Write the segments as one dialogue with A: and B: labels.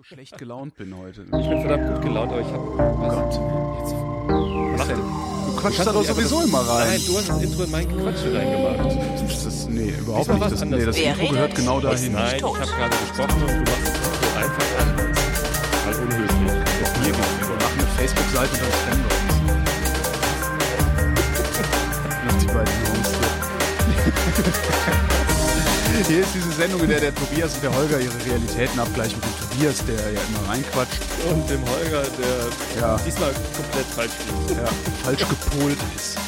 A: so schlecht gelaunt bin heute.
B: Ich bin verdammt gut gelaunt, aber ich habe.
A: Oh Gott.
B: Jetzt,
A: Was denn? Du quatschst da doch sowieso immer rein.
B: Nein, du hast das Intro in mein Quatsch reingemacht.
A: Das ist, nee, überhaupt
B: Diesmal
A: nicht. Das, nee, das
C: Wer
A: Intro gehört genau dahin.
B: Nein, ich habe gerade gesprochen und du machst es so einfach an. Total unhöflich. Das mir gegenüber.
A: Mach eine Facebook-Seite und dann trennen wir uns. Noch die beiden Jungs hier. Ist diese Sendung, in der der Tobias und der Holger ihre Realitäten abgleichen. Mit dem Tobias, der ja immer reinquatscht,
B: Und dem Holger, der
A: Ja.
B: diesmal komplett falsch liegt.
A: ja, falsch gepolt ist.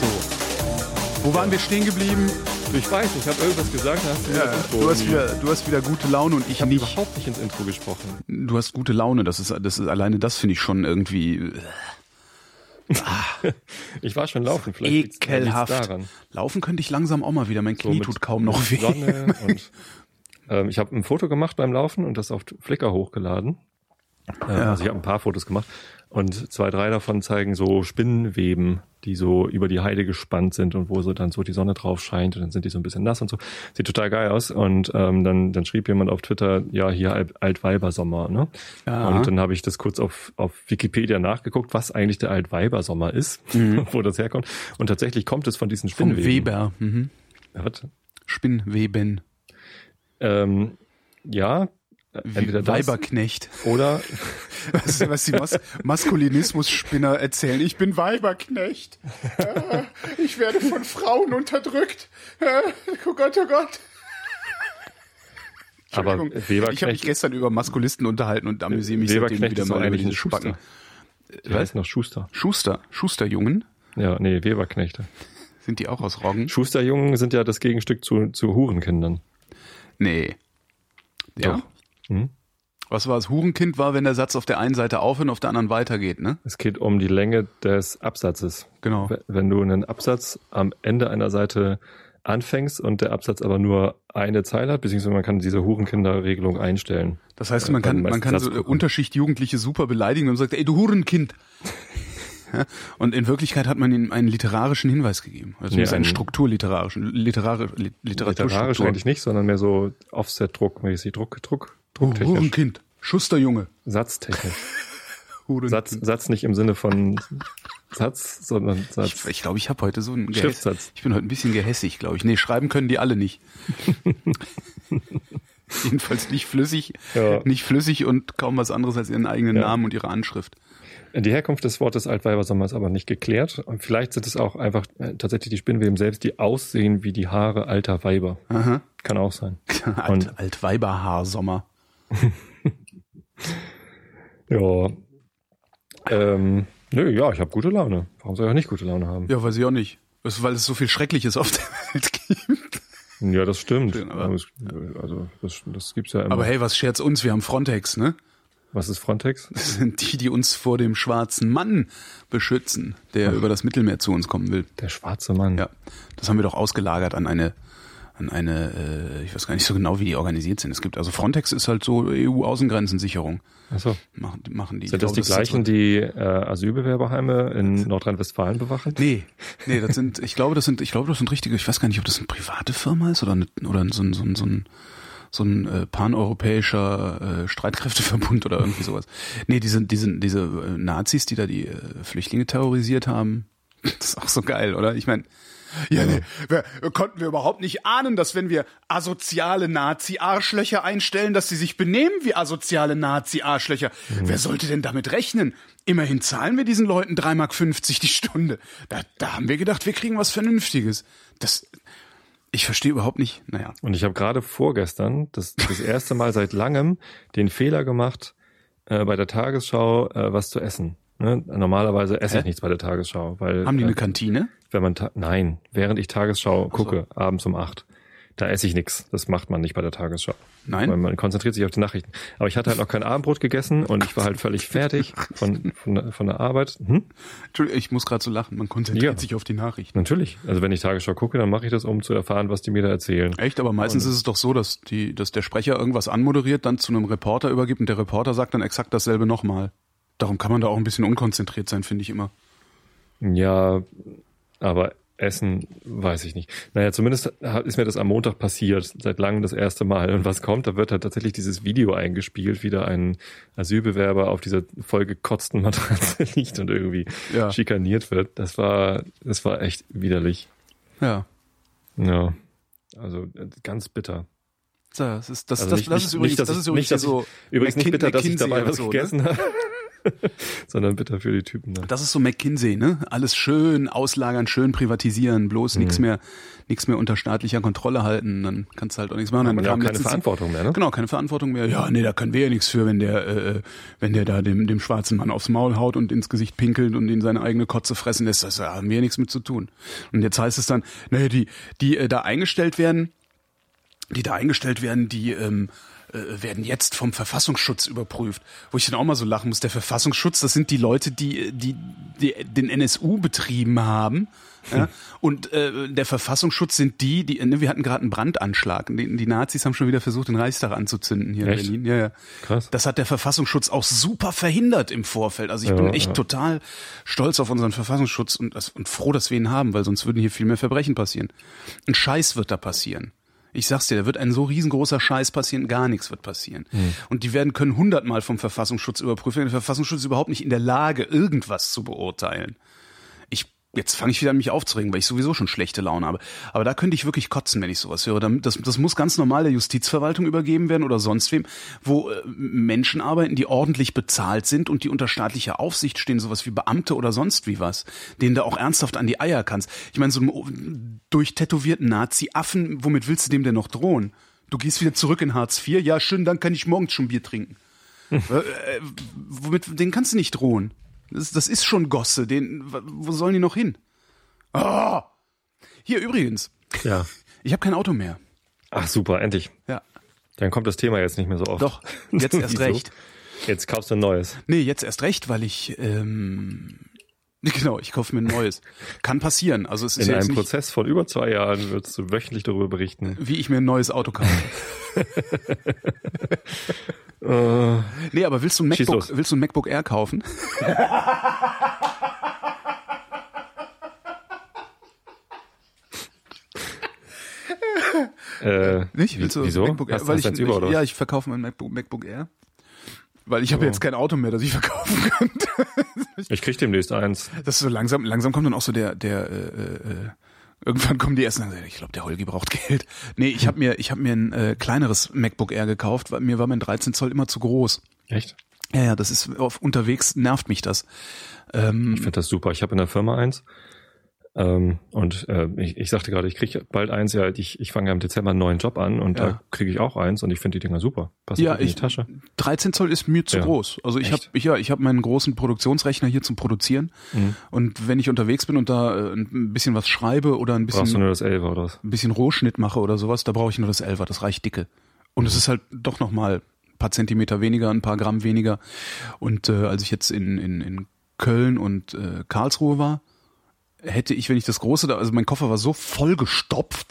A: So. Wo waren wir stehen geblieben?
B: Ich weiß, ich habe irgendwas gesagt, hast du
A: Ja, du, hast wieder, du hast wieder gute Laune und ich
B: Ich habe überhaupt nicht ins Intro gesprochen.
A: Du hast gute Laune. Das ist, das ist alleine das finde ich schon irgendwie
B: Ich war schon laufen, vielleicht
A: ekelhaft.
B: daran.
A: Laufen könnte ich langsam auch mal wieder. Mein
B: So
A: Knie
B: mit-
A: tut kaum noch weh.
B: Sonne und, ähm, ich habe ein Foto gemacht beim Laufen und das auf Flickr hochgeladen. Äh,
A: Ja.
B: Also ich habe ein paar Fotos gemacht und zwei, drei davon zeigen so Spinnenweben, die so über die Heide gespannt sind und wo so dann so die Sonne drauf scheint und dann sind die so ein bisschen nass und so. Sieht total geil aus. Und ähm, dann, dann schrieb jemand auf Twitter, ja, hier Alt Altweibersommer, ne?
A: Ja.
B: Und dann habe ich das kurz auf, auf Wikipedia nachgeguckt, was eigentlich der Altweibersommer ist, wo das herkommt. Und tatsächlich kommt es von diesen
A: Mhm.
B: Spinnenweben.
A: Weber. Mhm.
B: Ja, was?
A: Spinnweben.
B: Ähm, ja, entweder das
A: Weiberknecht.
B: oder
A: Was, was die Mas Maskulinismus-Spinner erzählen. Ich bin Weiberknecht. Äh, Ich werde von Frauen unterdrückt. Äh, Oh Gott, oh Gott.
B: aber
A: Entschuldigung. Ich habe mich
B: Weberknecht,
A: gestern über Maskulisten unterhalten und amüsiere mich seitdem
B: Weberknecht
A: wieder mal über
B: eigentlich
A: diese
B: ein Schuster.
A: Spacken.
B: die heißt noch Schuster.
A: Schuster. Schusterjungen.
B: Ja, nee, Weberknechte.
A: Sind die auch aus Roggen?
B: Schusterjungen sind ja das Gegenstück zu, zu Hurenkindern.
A: Nee. Ja.
B: Doch. Mhm.
A: Was war das Hurenkind war, wenn der Satz auf der einen Seite aufhört und auf der anderen weitergeht, ne?
B: Es geht um die Länge des Absatzes.
A: Genau.
B: Wenn du einen Absatz am Ende einer Seite anfängst und der Absatz aber nur eine Zeile hat, beziehungsweise man kann diese Hurenkinderregelung einstellen.
A: Das heißt, man kann, man kann so. Unterschicht Jugendliche super beleidigen und sagt, ey, du Hurenkind. Ja, und in Wirklichkeit hat man ihm einen literarischen Hinweis gegeben. Also
B: nee,
A: einen strukturliterarischen, literare, li-
B: Literarisch
A: Literaturstruktur.
B: eigentlich nicht, sondern mehr so Offset-Druckmäßig, Druck, Druck,
A: Oh,
B: drucktechnisch,
A: Hurenkind. Schusterjunge.
B: satztechnisch. Satz, Satz nicht im Sinne von Satz, sondern
A: Ich
B: Satz.
A: glaube, ich, glaub, ich habe heute so einen
B: Schriftsatz.
A: Ich bin heute ein bisschen gehässig, glaube ich. Nee, schreiben können die alle nicht. Jedenfalls nicht flüssig,
B: Ja.
A: nicht flüssig und kaum was anderes als ihren eigenen
B: Ja.
A: Namen und ihre Anschrift.
B: Die Herkunft des Wortes Altweibersommer ist aber nicht geklärt. Und vielleicht sind es auch einfach äh, tatsächlich die Spinnweben selbst, die aussehen wie die Haare alter Weiber.
A: Aha.
B: Kann auch sein.
A: Alt, Altweiberhaarsommer.
B: Ja. Ähm, nö, ja, ich habe gute Laune. Warum soll ich auch nicht gute Laune haben?
A: Ja, weiß ich auch nicht. Das weil es so viel Schreckliches auf der Welt gibt.
B: Ja, das stimmt.
A: Stimmt, aber-
B: also das, das gibt's ja immer.
A: Aber hey, was scherzt uns? Wir haben Frontex, ne?
B: Was ist Frontex?
A: Das sind die, die uns vor dem schwarzen Mann beschützen, der über das Mittelmeer zu uns kommen will.
B: Der schwarze Mann.
A: Ja, das haben wir doch ausgelagert an eine, an eine, äh, ich weiß gar nicht so genau, wie die organisiert sind. Es gibt also Frontex ist halt so EU-Außengrenzensicherung.
B: Achso.
A: Machen, machen die.
B: Sind das
A: glaube,
B: die gleichen,
A: ist
B: die äh, Asylbewerberheime in Nordrhein-Westfalen bewachen?
A: Nee, nee, das sind, ich glaube, das sind, ich glaube, das sind richtige, ich weiß gar nicht, ob das eine private Firma ist oder, eine, oder so ein, so ein, so ein, so ein äh, paneuropäischer äh, Streitkräfteverbund oder irgendwie sowas. Nee, die sind, die sind, diese äh, Nazis, die da die äh, Flüchtlinge terrorisiert haben. Das ist auch so geil, oder? Ich meine, ja, nee, wir, konnten wir überhaupt nicht ahnen, dass wenn wir asoziale Nazi-Arschlöcher einstellen, dass sie sich benehmen wie asoziale Nazi-Arschlöcher. Wer sollte denn damit rechnen? Immerhin zahlen wir diesen Leuten 3,50 Mark die Stunde. Da, da haben wir gedacht, wir kriegen was Vernünftiges. Das, ich verstehe überhaupt nicht, naja.
B: Und ich habe gerade vorgestern das, das erste Mal seit langem den Fehler gemacht, äh, bei der Tagesschau äh, was zu essen. Ne? Normalerweise esse
A: Hä?
B: ich nichts bei der Tagesschau, weil
A: Haben die eine
B: äh,
A: Kantine?
B: Wenn man nein, während ich Tagesschau gucke, abends um acht, da esse ich nichts. Das macht man nicht bei der Tagesschau. Weil
A: Nein?
B: man konzentriert sich auf die Nachrichten. Aber ich hatte halt noch kein Abendbrot gegessen und ich war halt völlig fertig von, von, der- von der Arbeit. Hm?
A: Entschuldigung, ich muss gerade so lachen. Man konzentriert
B: Ja.
A: sich auf die Nachrichten.
B: Natürlich. Also wenn ich Tagesschau gucke, dann mache ich das, um zu erfahren, was die mir da erzählen.
A: Echt, aber meistens ist es doch so, dass die, dass der Sprecher irgendwas anmoderiert, dann zu einem Reporter übergibt und der Reporter sagt dann exakt dasselbe nochmal. Darum kann man da auch ein bisschen unkonzentriert sein, finde ich immer.
B: Ja, aber Essen, weiß ich nicht. Naja, zumindest ist mir das am Montag passiert, seit langem das erste Mal. Und was kommt, da wird halt tatsächlich dieses Video eingespielt, wie da ein Asylbewerber auf dieser vollgekotzten Matratze liegt und irgendwie ja. schikaniert wird. Das war, das war echt widerlich.
A: Ja.
B: Ja. Also ganz bitter.
A: Das ist, das, also das, nicht, das ist übrigens, nicht, das ist übrigens nicht, so.
B: Übrigens nicht bitter, dass ich dabei was so, ne? gegessen ne? habe. sondern bitter für die Typen.
A: Da. Das ist so McKinsey, ne? Alles schön auslagern, schön privatisieren, bloß mhm. nichts mehr, nichts mehr unter staatlicher Kontrolle halten, dann kannst du halt auch nichts machen. Dann
B: ja, kam keine Verantwortung mehr, ne?
A: Genau, keine Verantwortung mehr. Ja, nee, da können wir ja nichts für, wenn der, äh, wenn der da dem, dem schwarzen Mann aufs Maul haut und ins Gesicht pinkelt und ihn seine eigene Kotze fressen lässt. Das haben wir ja nichts mit zu tun. Und jetzt heißt es dann, naja, die, die äh, da eingestellt werden, die da eingestellt werden, die ähm, äh, werden jetzt vom Verfassungsschutz überprüft. Wo ich dann auch mal so lachen muss. Der Verfassungsschutz, das sind die Leute, die, die, die den NSU betrieben haben. Ja? Und äh, der Verfassungsschutz sind die, die, ne, wir hatten gerade einen Brandanschlag. Die, die Nazis haben schon wieder versucht, den Reichstag anzuzünden hier
B: echt?
A: in Berlin. Ja, ja.
B: Krass.
A: Das hat der Verfassungsschutz auch super verhindert im Vorfeld. Also ich
B: Ja,
A: bin echt
B: ja.
A: total stolz auf unseren Verfassungsschutz und, und froh, dass wir ihn haben, weil sonst würden hier viel mehr Verbrechen passieren. Ein Scheiß wird da passieren. Ich sag's dir, da wird ein so riesengroßer Scheiß passieren, gar nichts wird passieren. Und die werden können hundertmal vom Verfassungsschutz überprüfen. Der Verfassungsschutz ist überhaupt nicht in der Lage, irgendwas zu beurteilen. Jetzt fange ich wieder an mich aufzuregen, weil ich sowieso schon schlechte Laune habe. Aber da könnte ich wirklich kotzen, wenn ich sowas höre. Das, das muss ganz normal der Justizverwaltung übergeben werden oder sonst wem, wo äh, Menschen arbeiten, die ordentlich bezahlt sind und die unter staatlicher Aufsicht stehen, sowas wie Beamte oder sonst wie was, denen da auch ernsthaft an die Eier kannst. Ich meine, so einem durchtätowierten Nazi-Affen, womit willst du dem denn noch drohen? Du gehst wieder zurück in Hartz IV, ja schön, dann kann ich morgens schon Bier trinken. äh, äh, womit, den kannst du nicht drohen. Das, das ist schon Gosse. Den, wo sollen die noch hin? Ah! Hier übrigens,
B: Ja.
A: ich habe kein Auto mehr.
B: Ach super, endlich.
A: Ja.
B: Dann kommt das Thema jetzt nicht mehr so oft.
A: Doch, jetzt erst recht.
B: Jetzt kaufst du ein neues.
A: Nee, jetzt erst recht, weil ich ähm, genau, ich kaufe mir ein neues. Kann passieren. Also es ist
B: In
A: ja jetzt
B: einem
A: nicht,
B: Prozess von über zwei Jahren würdest du wöchentlich darüber berichten.
A: wie ich mir ein neues Auto kaufe.
B: Äh,
A: Nee, aber willst du MacBook, willst du ein MacBook Air kaufen?
B: äh,
A: Nicht? Willst du
B: wieso?
A: MacBook Air?
B: Hast,
A: Weil
B: hast
A: ich,
B: über, oder
A: ja, ich verkaufe mein MacBook, MacBook Air. Weil ich habe jetzt kein Auto mehr, das ich verkaufen könnte.
B: Ich krieg demnächst eins.
A: Das ist so langsam, langsam kommt dann auch so der, der, äh, äh, irgendwann kommen die ersten, ich glaube, der Holgi braucht Geld. Nee, ich habe mir, ich habe mir ein äh, kleineres MacBook Air gekauft, weil mir war mein 13 Zoll immer zu groß.
B: Echt?
A: Ja, ja, das ist auf unterwegs nervt mich das. Ähm,
B: Ich finde das super. Ich habe in der Firma eins. Ähm, und äh, ich, ich sagte gerade, ich kriege bald eins, ja, ich, ich fange ja im Dezember einen neuen Job an und
A: Ja.
B: da kriege ich auch eins und ich finde die Dinger super. Passen
A: Ja,
B: in
A: ich-
B: die Tasche.
A: 13 Zoll ist mir zu
B: Ja.
A: groß. Also ich habe ich, ja, ich habe meinen großen Produktionsrechner hier zum Produzieren
B: Mhm.
A: und wenn ich unterwegs bin und da äh, ein bisschen was schreibe oder ein
B: Brauchst du
A: bisschen
B: nur das 11 oder was?
A: ein bisschen Rohschnitt mache oder sowas, da brauche ich nur das 11er, das reicht dicke. Und es ist halt doch noch mal ein paar Zentimeter weniger, ein paar Gramm weniger. Und äh, als ich jetzt in, in, in Köln und äh, Karlsruhe war, hätte ich, wenn ich das große da, also mein Koffer war so vollgestopft,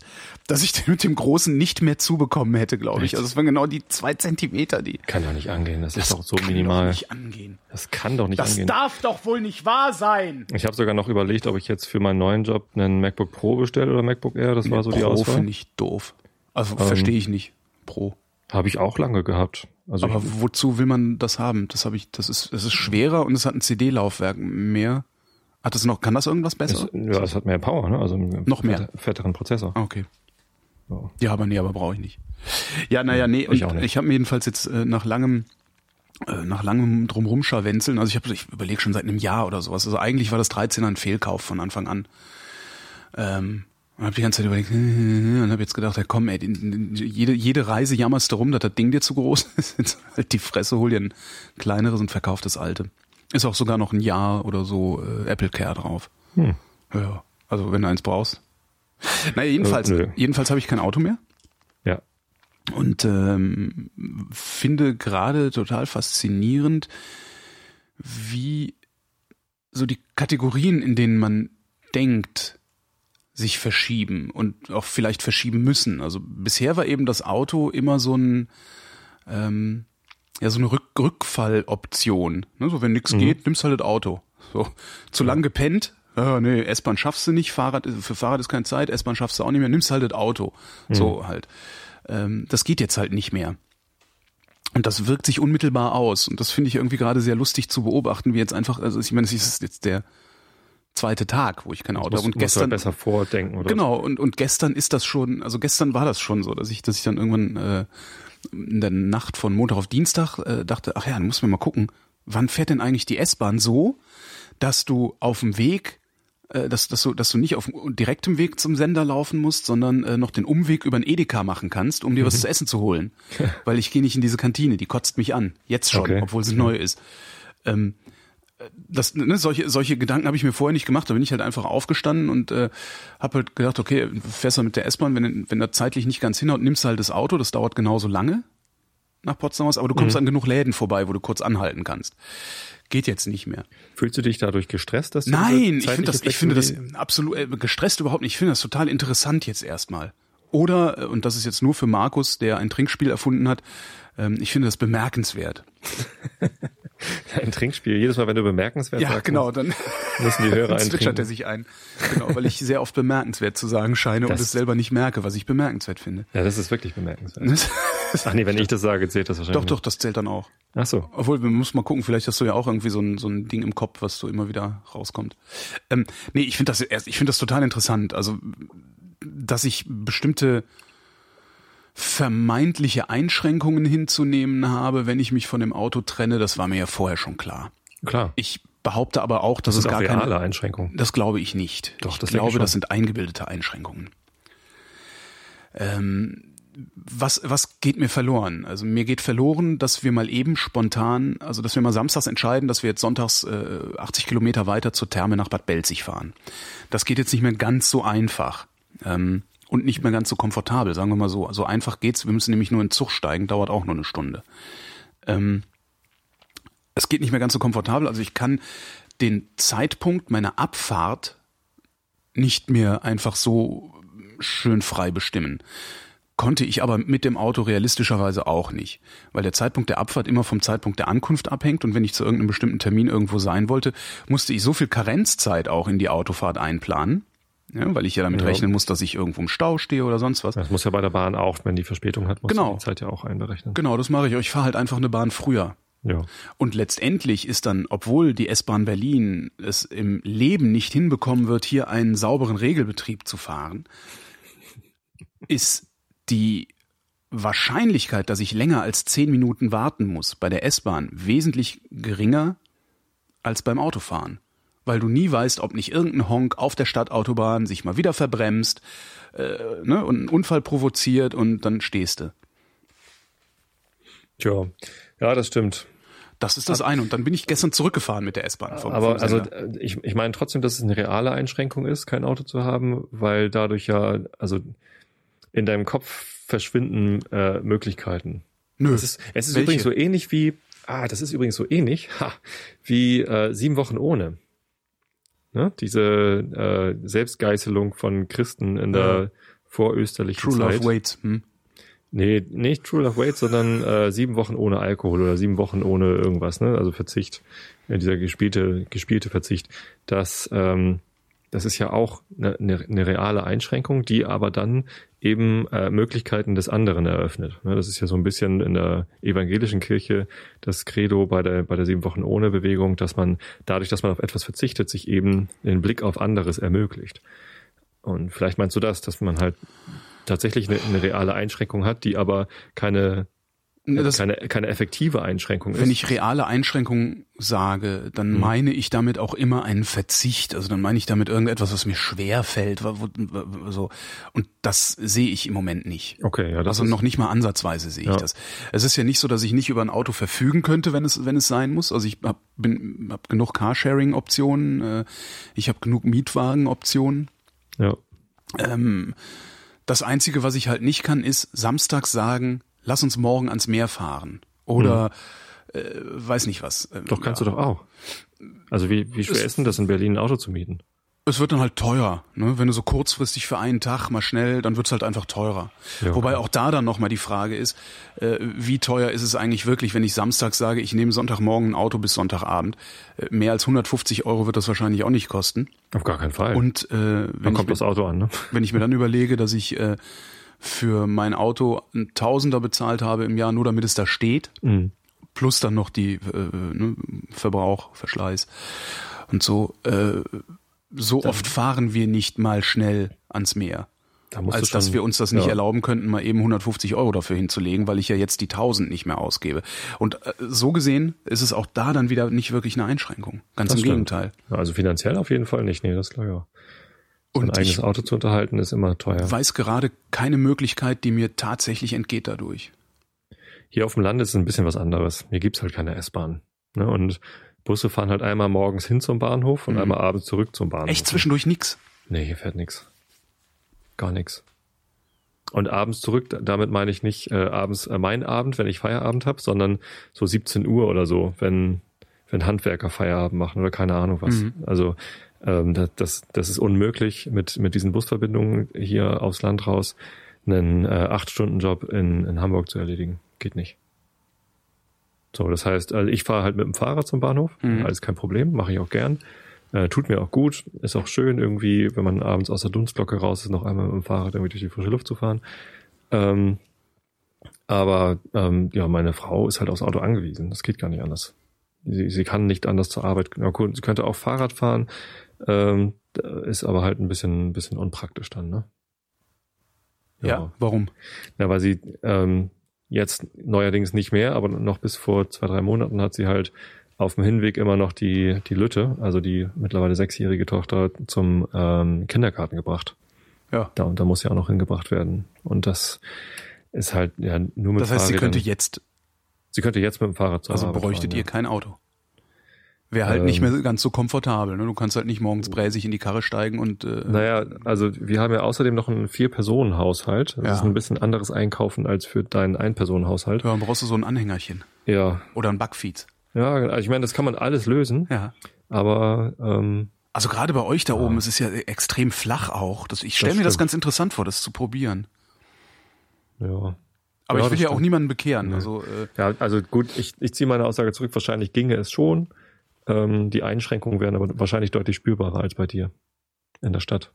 A: dass ich den mit dem großen nicht mehr zubekommen hätte, glaube ich. Also es waren genau die zwei Zentimeter, die.
B: Kann doch nicht angehen. Das, ist doch so
A: kann
B: minimal.
A: Doch nicht angehen.
B: Das kann doch nicht
A: Das
B: angehen.
A: darf doch wohl nicht wahr sein.
B: Ich habe sogar noch überlegt, ob ich jetzt für meinen neuen Job einen MacBook Pro bestelle oder MacBook Air. Das war so die
A: Pro
B: Auswahl.
A: finde ich doof. Also
B: Ähm,
A: verstehe ich nicht. Pro.
B: Habe ich auch lange gehabt. Also
A: Aber wozu will man das haben? Das habe ich, das ist, das ist schwerer und es hat ein CD-Laufwerk mehr. Hat das noch, kann das irgendwas besser?
B: es, ja, es hat mehr Power, ne? Also einen
A: Noch mehr.
B: fette- fetteren Prozessor.
A: Ah, okay.
B: So.
A: Ja, aber nee, aber brauche ich nicht. Ja, naja, nee, und
B: Ich nicht.
A: ich habe mir jedenfalls jetzt äh, nach langem äh, nach langem drumrum scharwenzeln, also ich habe ich überlege schon seit einem Jahr oder sowas. Also eigentlich war das 13er ein Fehlkauf von Anfang an. Ähm, und habe die ganze Zeit überlegt und habe jetzt gedacht, ja komm, ey, jede, jede Reise jammerst du rum, dass das Ding dir zu groß ist. Jetzt halt die Fresse, hol dir ein kleineres und verkauf das alte. Ist auch sogar noch ein Jahr oder so äh, Apple Care drauf.
B: Hm.
A: Ja, also wenn du eins brauchst. Naja, jedenfalls,
B: nö.
A: jedenfalls habe ich kein Auto mehr
B: Ja.
A: und ähm, finde gerade total faszinierend, wie so die Kategorien, in denen man denkt, sich verschieben und auch vielleicht verschieben müssen. Also bisher war eben das Auto immer so ein ähm, ja so eine Rück Rückfalloption. Ne? So wenn nichts geht, nimmst halt das Auto. So zu lang gepennt, oh, nee, S-Bahn schaffst du nicht, Fahrrad, für Fahrrad ist keine Zeit, S-Bahn schaffst du auch nicht mehr, nimmst halt das Auto. Mhm. So halt. Ähm, das geht jetzt halt nicht mehr. Und das wirkt sich unmittelbar aus. Und das finde ich irgendwie gerade sehr lustig zu beobachten, wie jetzt einfach, also ich meine, es ist jetzt der zweite Tag, wo ich kein Auto habe. Und gestern
B: halt besser vordenken, oder?
A: Genau, und, und gestern ist das schon, also gestern war das schon so, dass ich, dass ich dann irgendwann äh, in der Nacht von Montag auf Dienstag äh, dachte, ach ja, dann muss man mal gucken, wann fährt denn eigentlich die S-Bahn so, dass du auf dem Weg äh, dass, dass, du, dass du nicht auf direktem Weg zum Sender laufen musst, sondern äh, noch den Umweg über ein Edeka machen kannst, um dir mhm. was zu essen zu holen. Weil ich gehe nicht in diese Kantine, die kotzt mich an. Jetzt schon, okay. obwohl sie neu ist. Ähm, das, ne, solche, solche Gedanken habe ich mir vorher nicht gemacht. Da bin ich halt einfach aufgestanden und äh, habe halt gedacht, okay, fährst du mit der S-Bahn, wenn, wenn da zeitlich nicht ganz hinhaut, nimmst du halt das Auto, das dauert genauso lange nach Potsdam aus, aber du kommst mhm. an genug Läden vorbei, wo du kurz anhalten kannst. Geht jetzt nicht mehr.
B: Fühlst du dich dadurch gestresst, dass du
A: Nein, ich finde das, ich finde das absolut äh, gestresst überhaupt nicht. Ich finde das total interessant jetzt erstmal. Oder, äh, und das ist jetzt nur für Markus, der ein Trinkspiel erfunden hat, ähm, ich finde das bemerkenswert.
B: ein Trinkspiel. Jedes Mal, wenn du bemerkenswert
A: ja, sagst, genau, dann
B: müssen die Hörer
A: dann zwitschert er sich ein. Genau, weil ich sehr oft bemerkenswert zu sagen scheine das und es selber nicht merke, was ich bemerkenswert finde.
B: Ja, das ist wirklich bemerkenswert. Ach nee, wenn ich das sage, zählt das wahrscheinlich.
A: Doch, doch, das zählt dann auch.
B: Ach so.
A: Obwohl, wir müssen mal gucken, vielleicht hast du ja auch irgendwie so ein, so ein Ding im Kopf, was so immer wieder rauskommt. Ähm, nee, ich finde das erst, ich finde das total interessant. Also, dass ich bestimmte vermeintliche Einschränkungen hinzunehmen habe, wenn ich mich von dem Auto trenne, das war mir ja vorher schon klar.
B: Klar.
A: Ich behaupte aber auch, dass das es gar
B: reale
A: keine
B: Einschränkungen.
A: Das glaube ich nicht.
B: Doch,
A: ich
B: das
A: glaube,
B: ich
A: das sind eingebildete Einschränkungen. Ähm, was, was geht mir verloren? Also mir geht verloren, dass wir mal eben spontan, also dass wir mal samstags entscheiden, dass wir jetzt sonntags äh, 80 Kilometer weiter zur Therme nach Bad Belzig fahren. Das geht jetzt nicht mehr ganz so einfach. Ähm, und nicht mehr ganz so komfortabel, sagen wir mal so. Also einfach geht's, wir müssen nämlich nur in den Zug steigen, dauert auch nur eine Stunde. Ähm, es geht nicht mehr ganz so komfortabel, also ich kann den Zeitpunkt meiner Abfahrt nicht mehr einfach so schön frei bestimmen. Konnte ich aber mit dem Auto realistischerweise auch nicht, weil der Zeitpunkt der Abfahrt immer vom Zeitpunkt der Ankunft abhängt und wenn ich zu irgendeinem bestimmten Termin irgendwo sein wollte, musste ich so viel Karenzzeit auch in die Autofahrt einplanen, ja, weil ich ja damit ja. rechnen muss, dass ich irgendwo im Stau stehe oder sonst was.
B: Das muss ja bei der Bahn auch, wenn die Verspätung hat, muss
A: genau.
B: die Zeit ja auch einberechnen.
A: Genau, das mache ich. Ich fahre halt einfach eine Bahn früher.
B: Ja.
A: Und letztendlich ist dann, obwohl die S-Bahn Berlin es im Leben nicht hinbekommen wird, hier einen sauberen Regelbetrieb zu fahren, ist die Wahrscheinlichkeit, dass ich länger als zehn Minuten warten muss bei der S-Bahn wesentlich geringer als beim Autofahren weil du nie weißt, ob nicht irgendein Honk auf der Stadtautobahn sich mal wieder verbremst äh, ne, und einen Unfall provoziert und dann stehst du.
B: Tja, ja, das stimmt.
A: Das ist das eine. Und dann bin ich gestern zurückgefahren mit der S-Bahn.
B: Aber also ich, ich meine trotzdem, dass es eine reale Einschränkung ist, kein Auto zu haben, weil dadurch ja, also in deinem Kopf verschwinden äh, Möglichkeiten.
A: Nö.
B: Es ist, es ist übrigens so ähnlich wie, ah, das ist übrigens so ähnlich, ha, wie äh, sieben Wochen ohne. Ne? Diese äh, Selbstgeißelung von Christen in der ja. vorösterlichen
A: True
B: Zeit.
A: Love Waits. Hm?
B: Nee, nicht True Love Waits, sondern äh, sieben Wochen ohne Alkohol oder sieben Wochen ohne irgendwas, ne? Also Verzicht, ja, dieser gespielte, gespielte Verzicht. Das ähm, das ist ja auch eine, eine, eine reale Einschränkung, die aber dann eben äh, Möglichkeiten des anderen eröffnet. Ne, das ist ja so ein bisschen in der evangelischen Kirche das Credo bei der, bei der sieben Wochen ohne Bewegung, dass man dadurch, dass man auf etwas verzichtet, sich eben den Blick auf anderes ermöglicht. Und vielleicht meinst du das, dass man halt tatsächlich eine, eine reale Einschränkung hat, die aber keine das, keine, keine effektive Einschränkung
A: ist. Wenn ich reale Einschränkung sage, dann mhm. meine ich damit auch immer einen Verzicht. Also dann meine ich damit irgendetwas, was mir schwer fällt. So. Und das sehe ich im Moment nicht.
B: Okay, ja,
A: das also noch nicht mal ansatzweise sehe ja. ich das. Es ist ja nicht so, dass ich nicht über ein Auto verfügen könnte, wenn es, wenn es sein muss. Also ich habe hab genug Carsharing-Optionen, äh, ich habe genug Mietwagen-Optionen.
B: Ja.
A: Ähm, das Einzige, was ich halt nicht kann, ist samstags sagen, lass uns morgen ans Meer fahren. Oder hm. äh, weiß nicht was.
B: Doch kannst ja. du doch auch. Also wie, wie schwer ist denn das in Berlin ein Auto zu mieten?
A: Es wird dann halt teuer, ne? Wenn du so kurzfristig für einen Tag mal schnell, dann wird's halt einfach teurer.
B: Ja,
A: Wobei auch da dann nochmal die Frage ist, äh, wie teuer ist es eigentlich wirklich, wenn ich samstags sage, ich nehme Sonntagmorgen ein Auto bis Sonntagabend. Äh, mehr als 150 Euro wird das wahrscheinlich auch nicht kosten.
B: Auf gar keinen Fall.
A: Und äh,
B: dann
A: wenn, ich,
B: kommt
A: mir-
B: das Auto an, ne?
A: wenn ich mir dann überlege, dass ich äh, für mein Auto ein Tausender bezahlt habe im Jahr, nur damit es da steht,
B: Mhm.
A: plus dann noch die äh, ne, Verbrauch, Verschleiß und so. Äh, so oft fahren wir nicht mal schnell ans Meer,
B: Da
A: als
B: du
A: dass
B: schon-
A: wir uns das nicht
B: ja.
A: erlauben könnten, mal eben 150 Euro dafür hinzulegen, weil ich ja jetzt die 1000 nicht mehr ausgebe. Und äh, so gesehen ist es auch da dann wieder nicht wirklich eine Einschränkung. Ganz
B: Das
A: im
B: stimmt.
A: Gegenteil.
B: Also finanziell auf jeden Fall nicht. Nee, das ist klar, ja. Ein
A: Und
B: eigenes
A: ich
B: Auto zu unterhalten ist immer teuer.
A: weiß gerade keine Möglichkeit, die mir tatsächlich entgeht dadurch.
B: Hier auf dem Land ist es ein bisschen was anderes. Hier gibt's halt keine S-Bahn. Ne? Und Busse fahren halt einmal morgens hin zum Bahnhof und
A: Mhm.
B: einmal abends zurück zum Bahnhof.
A: Echt zwischendurch nix.
B: Nee, hier fährt nix. Gar nix. Und abends zurück, da- damit meine ich nicht äh, abends äh, mein Abend, wenn ich Feierabend habe, sondern so 17 Uhr oder so, wenn, wenn Handwerker Feierabend machen oder keine Ahnung was.
A: Mhm.
B: Also ähm, das, das, das ist unmöglich mit, mit diesen Busverbindungen hier aufs Land raus, einen äh, 8-Stunden-Job in, in Hamburg zu erledigen. Geht nicht. So, das heißt, also ich fahre halt mit dem Fahrrad zum Bahnhof,
A: Mhm.
B: alles kein Problem, mache ich auch gern. Äh, tut mir auch gut, ist auch schön irgendwie, wenn man abends aus der Dunstglocke raus ist, noch einmal mit dem Fahrrad irgendwie durch die frische Luft zu fahren. Ähm, aber ähm, ja, meine Frau ist halt aufs Auto angewiesen. Das geht gar nicht anders. Sie, sie kann nicht anders zur Arbeit. Sie könnte auch Fahrrad fahren, ähm, ist aber halt ein bisschen, ein bisschen unpraktisch dann, ne?
A: Ja. Warum?
B: Ja, weil sie ähm, jetzt neuerdings nicht mehr, aber noch bis vor zwei, drei Monaten hat sie halt auf dem Hinweg immer noch die, die Lütte, also die mittlerweile sechsjährige Tochter, zum ähm, Kindergarten gebracht.
A: Ja.
B: Da, und da muss sie auch noch hingebracht werden. Und das ist halt ja nur mit
A: Das heißt, sie
B: Fahrrädern.
A: könnte jetzt,
B: sie könnte jetzt mit dem Fahrrad zur
A: also
B: Arbeit
A: bräuchtet
B: fahren,
A: ihr
B: ja.
A: kein Auto. Wäre halt
B: Ähm.
A: nicht mehr ganz so komfortabel. Ne? Du kannst halt nicht morgens bräsig in die Karre steigen und äh,
B: Naja, also wir haben ja außerdem noch einen Vier-Personen-Haushalt. Das
A: Ja.
B: ist ein bisschen anderes Einkaufen als für deinen Ein-Personen-Haushalt.
A: ja, dann brauchst du so ein Anhängerchen
B: Ja.
A: oder ein Backfeed.
B: Ja, also ich meine, das kann man alles lösen,
A: Ja.
B: aber ähm,
A: Also gerade bei euch da oben, es ist ja extrem flach auch. Das, ich stelle
B: Das
A: mir das
B: stimmt.
A: ganz interessant vor, das zu probieren.
B: ja.
A: Aber
B: Ja,
A: ich will
B: das
A: ja auch niemanden bekehren.
B: Nee.
A: Also äh,
B: Ja, also gut, ich, ich ziehe meine Aussage zurück. Wahrscheinlich ginge es schon. Ähm, die Einschränkungen wären aber wahrscheinlich deutlich spürbarer als bei dir in der Stadt.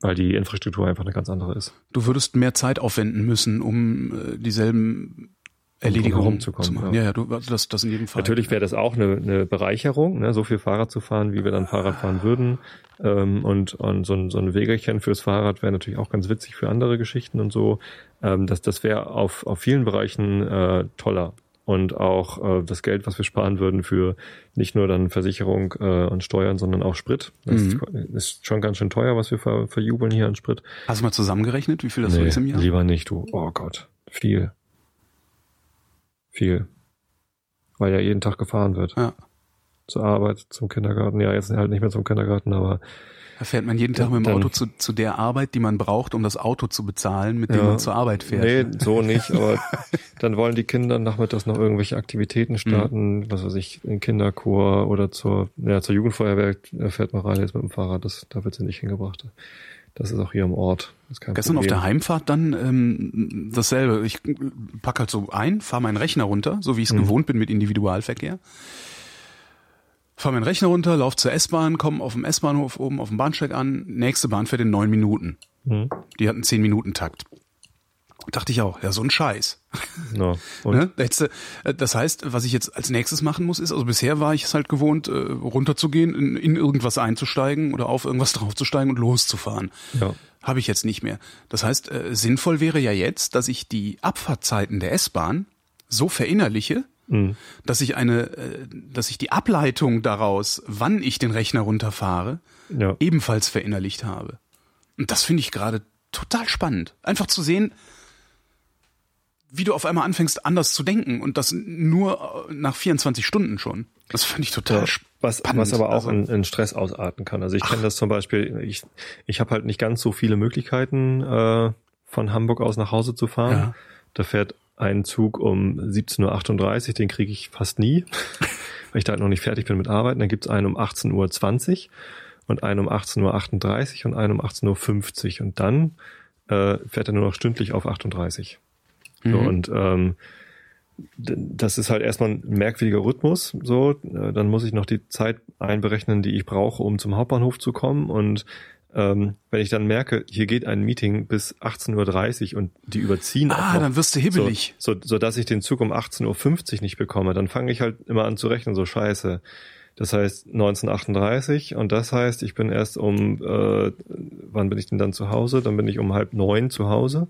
B: Weil die Infrastruktur einfach eine ganz andere ist.
A: du würdest mehr Zeit aufwenden müssen, um äh, dieselben Erledigungen zu machen.
B: ja.
A: Ja, du, also das, das in jedem Fall.
B: Natürlich wäre das auch eine, eine Bereicherung, ne? so viel Fahrrad zu fahren, wie wir dann Fahrrad fahren würden. Ähm, und und so, ein, so ein Wegelchen fürs Fahrrad wäre natürlich auch ganz witzig für andere Geschichten und so. Ähm, das das wäre auf, auf vielen Bereichen äh, toller. Und auch äh, das Geld, was wir sparen würden für nicht nur dann Versicherung äh, und Steuern, sondern auch Sprit. Das
A: Mhm.
B: ist schon ganz schön teuer, was wir ver, verjubeln hier an Sprit.
A: Hast du mal zusammengerechnet, wie viel das so ist im Jahr?
B: lieber nicht, du. Oh Gott, viel. Viel. Weil ja jeden Tag gefahren wird.
A: Ja.
B: Zur Arbeit, zum Kindergarten. Ja, jetzt halt nicht mehr zum Kindergarten, aber
A: Da fährt man jeden Tag mit dem Auto zu, zu der Arbeit, die man braucht, um das Auto zu bezahlen, mit dem
B: Ja.
A: man zur Arbeit fährt.
B: nee,
A: ne?
B: so nicht. Aber dann wollen die Kinder nachmittags noch irgendwelche
A: Mhm.
B: Aktivitäten starten, was weiß ich, in Kinderchor oder zur, ja, zur Jugendfeuerwehr äh, fährt man rein jetzt mit dem Fahrrad. Das, da wird sie nicht hingebracht. Das ist auch hier im Ort. Das ist kein
A: Gestern auf
B: Problem.
A: der Heimfahrt dann ähm, dasselbe. Ich pack halt so ein, fahre meinen Rechner runter, so wie ich es
B: Mhm.
A: gewohnt bin mit Individualverkehr. Fahre meinen Rechner runter, lauf zur S-Bahn, komme auf dem S-Bahnhof oben auf dem Bahnsteig an. Nächste Bahn fährt in neun Minuten.
B: Mhm.
A: Die hatten zehn Minuten Takt. Dachte ich auch, ja, so ein Scheiß.
B: Und
A: Ne? Äh, Das heißt, was ich jetzt als nächstes machen muss, ist, also bisher war ich es halt gewohnt, äh, runterzugehen, in, in irgendwas einzusteigen oder auf irgendwas draufzusteigen und loszufahren.
B: ja.
A: Habe ich jetzt nicht mehr. Das heißt, äh, sinnvoll wäre ja jetzt, dass ich die Abfahrtzeiten der S-Bahn so verinnerliche,
B: Mhm.
A: dass ich eine, äh, dass ich die Ableitung daraus, wann ich den Rechner runterfahre,
B: Ja.
A: ebenfalls verinnerlicht habe. Und das finde ich gerade total spannend. Einfach zu sehen, wie du auf einmal anfängst, anders zu denken und das nur äh, nach 24 Stunden schon. Das finde ich total
B: Ja, was,
A: spannend.
B: was aber auch
A: Also-
B: in, in Stress ausarten kann. Also ich kenne das zum Beispiel, ich, ich habe halt nicht ganz so viele Möglichkeiten, äh, von Hamburg aus nach Hause zu fahren.
A: Ja.
B: Da fährt ein Zug um 17.38 Uhr, den kriege ich fast nie, weil ich da halt noch nicht fertig bin mit Arbeiten. Dann gibt's einen um 18.20 Uhr und einen um 18.38 Uhr und einen um 18.50 Uhr. Und dann äh, fährt er nur noch stündlich auf 38. Mhm. So, und ähm, das ist halt erstmal ein merkwürdiger Rhythmus. So, äh, dann muss ich noch die Zeit einberechnen, die ich brauche, um zum Hauptbahnhof zu kommen. Und ähm, wenn ich dann merke, hier geht ein Meeting bis 18.30 Uhr und die überziehen
A: Ah, dann wirst du hibbelig.
B: So, so, so dass ich den Zug um 18.50 Uhr nicht bekomme, dann fange ich halt immer an zu rechnen, so scheiße. Das heißt 1938 und das heißt, ich bin erst um, äh, wann bin ich denn dann zu Hause? Dann bin ich um halb neun zu Hause.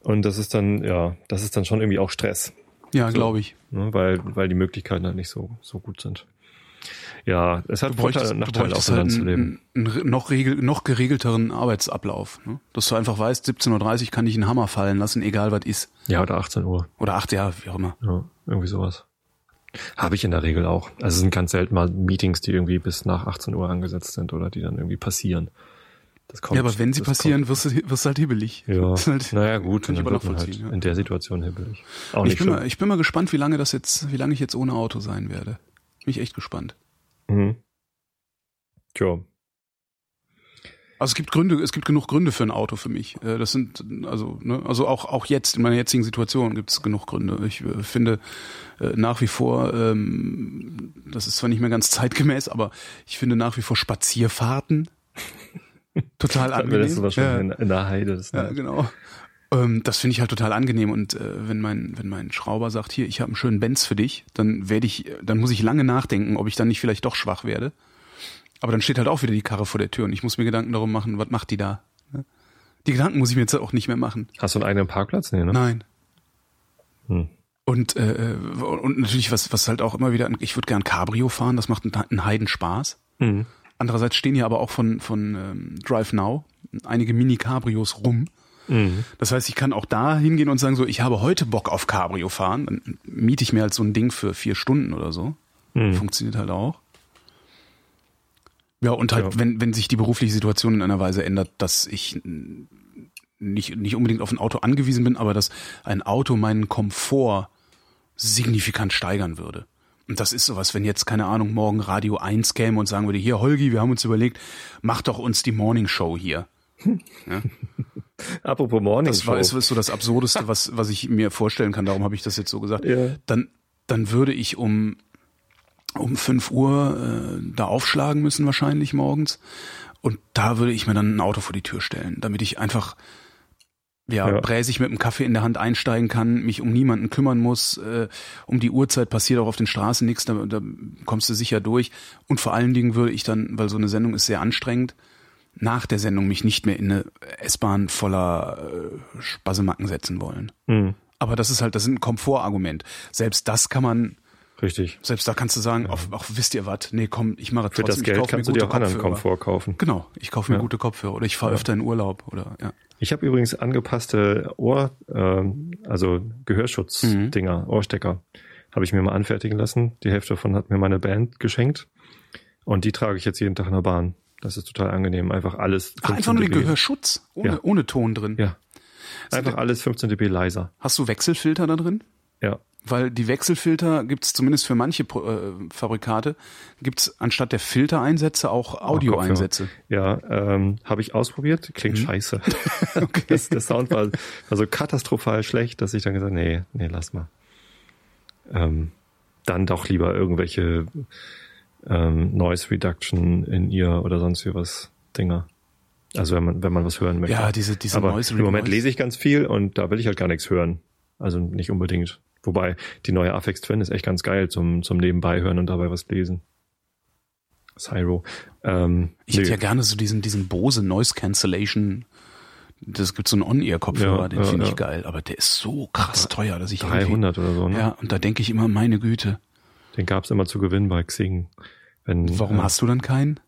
B: Und das ist dann, ja, das ist dann schon irgendwie auch Stress.
A: Ja, so, glaube ich.
B: Ne, weil, weil die Möglichkeiten halt nicht so, so gut sind. Ja, es hat Vorteile und Nachteile auch halt zu leben.
A: Einen, noch, regel, noch geregelteren Arbeitsablauf. Ne? Dass du einfach weißt, 17.30 Uhr kann ich einen Hammer fallen lassen, egal was ist.
B: Ja, oder 18 Uhr.
A: Oder 8, ja, wie auch immer.
B: Ja, irgendwie sowas. Habe ich in der Regel auch. Also es sind ganz selten mal Meetings, die irgendwie bis nach 18 Uhr angesetzt sind oder die dann irgendwie passieren.
A: Das kommt, ja, aber wenn sie passieren, wirst du, wirst du halt hibbelig.
B: Ja, halt, naja gut, dann wird man halt ja. in der Situation hibbelig.
A: Auch ich, bin mal, ich bin mal gespannt, wie lange das jetzt, wie lange ich jetzt ohne Auto sein werde. Bin ich echt gespannt. Mhm.
B: Tja.
A: Also es gibt Gründe, es gibt genug Gründe für ein Auto für mich. Äh, das sind also ne, also auch auch jetzt in meiner jetzigen Situation gibt es genug Gründe. Ich äh, finde äh, nach wie vor, ähm, das ist zwar nicht mehr ganz zeitgemäß, aber ich finde nach wie vor Spazierfahrten total angenehm.
B: Das ist wahrscheinlich ja. in der Heide.
A: Das ja, genau. Ähm, das finde ich halt total angenehm und äh, wenn mein wenn mein Schrauber sagt, hier, ich habe einen schönen Benz für dich, dann werde ich, dann muss ich lange nachdenken, ob ich dann nicht vielleicht doch schwach werde. Aber dann steht halt auch wieder die Karre vor der Tür und ich muss mir Gedanken darum machen, was macht die da? Ne? Die Gedanken muss ich mir jetzt auch nicht mehr machen.
B: Hast du einen eigenen Parkplatz?
A: Nee, ne? Nein. Hm. Und, äh, und natürlich, was, was halt auch immer wieder, ich würde gern Cabrio fahren, das macht einen, einen Heidenspaß. Mhm. Andererseits stehen hier aber auch von, von ähm, Drive Now einige Mini-Cabrios rum. Mhm. Das heißt, ich kann auch da hingehen und sagen, so, ich habe heute Bock auf Cabrio fahren. Dann miete ich mir halt so ein Ding für vier Stunden oder so. Mhm. Funktioniert halt auch. Ja, und halt, ja. wenn, wenn sich die berufliche Situation in einer Weise ändert, dass ich nicht, nicht unbedingt auf ein Auto angewiesen bin, aber dass ein Auto meinen Komfort signifikant steigern würde. Und das ist sowas, wenn jetzt, keine Ahnung, morgen Radio 1 käme und sagen würde, hier, Holgi, wir haben uns überlegt, mach doch uns die Morning Show hier.
B: Ja? Apropos Morning
A: das war ist so das Absurdeste, was, was ich mir vorstellen kann, darum habe ich das jetzt so gesagt. Ja. Dann, dann würde ich um um fünf Uhr äh, da aufschlagen müssen wahrscheinlich morgens. Und da würde ich mir dann ein Auto vor die Tür stellen, damit ich einfach ja, ja. bräsig mit einem Kaffee in der Hand einsteigen kann, mich um niemanden kümmern muss. Äh, um die Uhrzeit passiert auch auf den Straßen nichts, da, da kommst du sicher durch. Und vor allen Dingen würde ich dann, weil so eine Sendung ist sehr anstrengend, nach der Sendung mich nicht mehr in eine S-Bahn voller äh, Spasemacken setzen wollen. Mhm. Aber das ist halt, das ist ein Komfortargument. Selbst das kann man
B: Richtig.
A: Selbst da kannst du sagen, auch, auch wisst ihr was, nee, komm, ich mache
B: trotzdem. Für das Geld ich kannst du dir auch anderen Komfort kaufen.
A: Genau, ich kaufe mir ja. gute Kopfhörer oder ich fahre ja. öfter in Urlaub oder ja.
B: Ich habe übrigens angepasste Ohr, äh, also Gehörschutzdinger, mhm. Ohrstecker, habe ich mir mal anfertigen lassen. Die Hälfte davon hat mir meine Band geschenkt und die trage ich jetzt jeden Tag in der Bahn. Das ist total angenehm. Einfach alles.
A: Ach, einfach nur den Gehörschutz, ohne, ohne Ton drin.
B: Ja. Einfach alles 15 dB leiser.
A: Hast du Wechselfilter da drin?
B: Ja.
A: Weil die Wechselfilter gibt's zumindest für manche äh, Fabrikate, gibt's anstatt der Filtereinsätze auch Audioeinsätze.
B: Ja, ähm, habe ich ausprobiert, klingt mhm. scheiße. okay. das, der Sound war, war so katastrophal schlecht, dass ich dann gesagt nee, nee, lass mal. Ähm, dann doch lieber irgendwelche ähm, Noise Reduction in ihr oder sonst wie was Dinger. Also wenn man, wenn man was hören möchte.
A: Ja, diese, diese
B: Aber
A: Noise
B: Im Moment lese ich ganz viel und da will ich halt gar nichts hören. Also nicht unbedingt. Wobei die neue Afex Twin ist echt ganz geil zum, zum Nebenbei hören und dabei was lesen. Cyro. Ähm,
A: ich hätte ja gerne so diesen, diesen Bose Noise Cancellation. Das gibt so einen On-Ear-Kopfhörer, ja, den ja, finde ich geil, aber der ist so krass teuer, dass ich
B: 300 oder so, ne?
A: Ja, und da denke ich immer, meine Güte.
B: Den gab's immer zu gewinnen bei Xing.
A: Wenn, Warum äh, hast du dann keinen?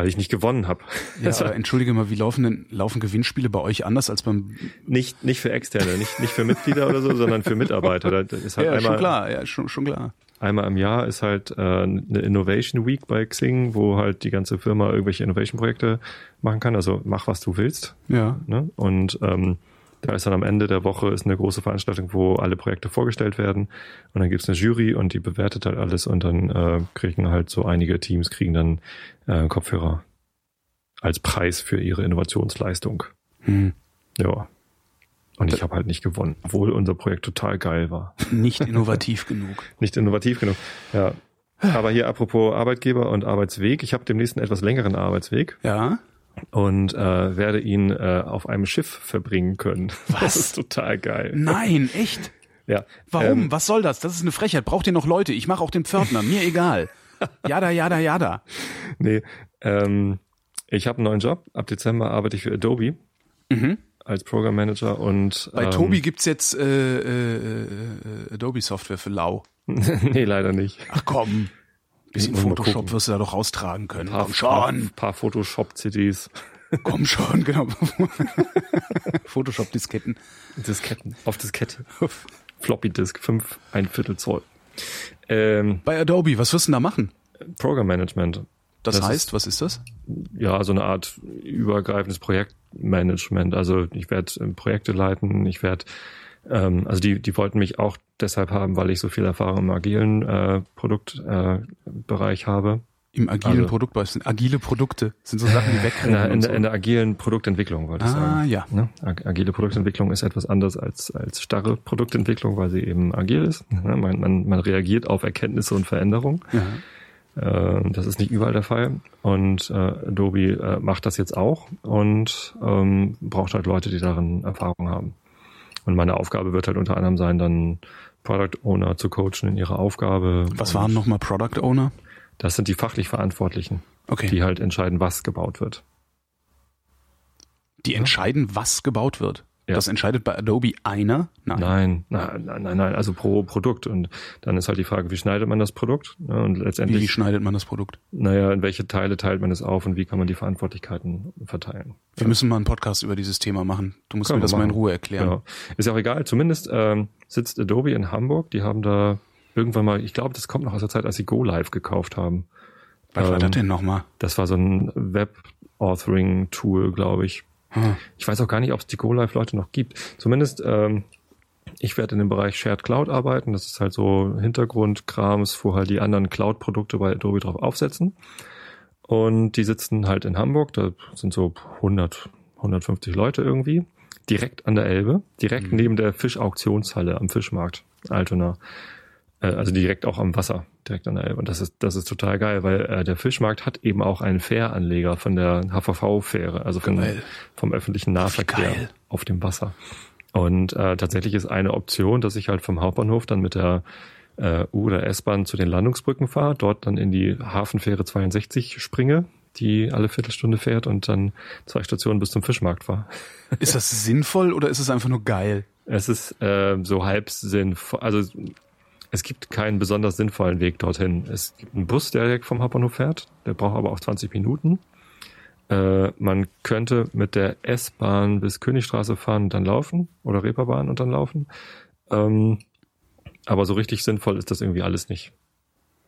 B: weil ich nicht gewonnen habe.
A: Ja, aber entschuldige mal, wie laufen denn laufen Gewinnspiele bei euch anders als beim
B: nicht nicht für externe, nicht nicht für Mitglieder oder so, sondern für Mitarbeiter. Das ist halt
A: ja,
B: einmal,
A: schon klar, ja, schon schon klar.
B: Einmal im Jahr ist halt äh, eine Innovation Week bei Xing, wo halt die ganze Firma irgendwelche Innovation Projekte machen kann. Also mach was du willst.
A: Ja.
B: Ne? Und ähm, da ist dann am Ende der Woche ist eine große Veranstaltung, wo alle Projekte vorgestellt werden. Und dann gibt's eine Jury und die bewertet halt alles und dann äh, kriegen halt so einige Teams kriegen dann äh, Kopfhörer als Preis für ihre Innovationsleistung.
A: Hm.
B: Ja. Und ich habe halt nicht gewonnen, obwohl unser Projekt total geil war.
A: Nicht innovativ genug.
B: Nicht innovativ genug. Ja. Aber hier apropos Arbeitgeber und Arbeitsweg. Ich habe demnächst einen etwas längeren Arbeitsweg
A: Ja?
B: Und äh, werde ihn äh, auf einem Schiff verbringen können.
A: Was?
B: Das ist total geil.
A: Nein, echt?
B: Ja.
A: Warum?
B: Ähm,
A: Was soll das? Das ist eine Frechheit. Braucht ihr noch Leute? Ich mache auch den Pförtner. Mir egal. Jada, jada, jada.
B: nee, ähm, ich habe einen neuen Job. Ab Dezember arbeite ich für Adobe
A: Mhm.
B: als Program Manager und
A: Bei
B: ähm,
A: Tobi gibt's jetzt äh, äh, äh, Adobe Software für lau.
B: nee, leider nicht.
A: Ach komm. Bisschen Photoshop wirst du da doch raustragen können.
B: Paar,
A: Komm schon.
B: Paar, paar Photoshop-CDs.
A: Komm schon, genau. Photoshop-Disketten.
B: Disketten. Auf Diskette. Floppy Disk, 5, ein Viertel Zoll. Ähm,
A: Bei Adobe, was wirst du denn da machen?
B: Program Management.
A: Das,
B: Das
A: heißt, was ist das?
B: Ja, so eine Art übergreifendes Projektmanagement. Also ich werde ähm, Projekte leiten, ich werde, ähm, also die, die wollten mich auch deshalb haben, weil ich so viel Erfahrung im agilen äh, Produktbereich äh, habe.
A: Im agilen
B: Also-
A: Produktbau. Das sind agile Produkte. Sind so Sachen, die
B: In
A: wegrennen.
B: der, in, der, in der agilen Produktentwicklung, wollte ich
A: so.
B: sagen.
A: Ah, ja.
B: Ne? Ag- Agile Produktentwicklung ist etwas anders als, als starre Produktentwicklung, weil sie eben agil ist. Ne? Man, man, man reagiert auf Erkenntnisse und Veränderungen.
A: ja.
B: Äh, das ist nicht überall der Fall. Und äh, Adobe äh, macht das jetzt auch und ähm, braucht halt Leute, die darin Erfahrung haben. Und meine Aufgabe wird halt unter anderem sein, dann Product Owner zu coachen in ihrer Aufgabe.
A: Was waren nochmal Product Owner?
B: Das sind die fachlich Verantwortlichen,
A: Okay.
B: die halt entscheiden, was gebaut wird.
A: Die entscheiden, was gebaut wird.
B: Ja.
A: Das entscheidet bei Adobe einer? Nein.
B: Nein, nein, nein, nein, also pro Produkt. Und dann ist halt die Frage, wie schneidet man das Produkt? Ne? Und
A: Wie
B: letztendlich,
A: schneidet man das Produkt?
B: naja, in welche Teile teilt man es auf und wie kann man die Verantwortlichkeiten verteilen?
A: Wir müssen mal einen Podcast über dieses Thema machen. Du musst
B: Können
A: mir das mal in. Ruhe erklären.
B: Genau. Ist ja auch egal. Zumindest ähm, sitzt Adobe in Hamburg. Die haben da irgendwann mal, ich glaube, das kommt noch aus der Zeit, als sie Go Live gekauft haben.
A: Was war
B: Ähm,
A: das denn nochmal?
B: Das war so ein Web-Authoring-Tool, glaube ich.
A: Hm.
B: Ich weiß auch gar nicht, ob es die Go Live Leute noch gibt. Zumindest ähm, ich werde in dem Bereich Shared Cloud arbeiten. Das ist halt so Hintergrundkrams, wo halt die anderen Cloud-Produkte bei Adobe drauf aufsetzen. Und die sitzen halt in Hamburg. Da sind so 100, 150 Leute irgendwie. Direkt an der Elbe. Direkt
A: Mhm.
B: neben der Fischauktionshalle am Fischmarkt Altona. Äh, Also direkt auch am Wasser, direkt an der Elbe. Und das ist, das ist total geil, weil äh, der Fischmarkt hat eben auch einen Fähranleger von der HVV-Fähre, also von,
A: Geil.
B: vom öffentlichen Nahverkehr auf dem Wasser. Und äh, tatsächlich ist eine Option, dass ich halt vom Hauptbahnhof dann mit der äh, U- oder S-Bahn zu den Landungsbrücken fahre, dort dann in die Hafenfähre 62 springe, die alle Viertelstunde fährt und dann zwei Stationen bis zum Fischmarkt fahre.
A: Ist das sinnvoll oder ist es einfach nur geil?
B: Es ist äh, so halb sinnvoll, also es gibt keinen besonders sinnvollen Weg dorthin. Es gibt einen Bus, der direkt vom Hauptbahnhof fährt, der braucht aber auch 20 Minuten. Äh, man könnte mit der S-Bahn bis Königstraße fahren und dann laufen oder Reeperbahn und dann laufen. Ähm, aber so richtig sinnvoll ist das irgendwie alles nicht.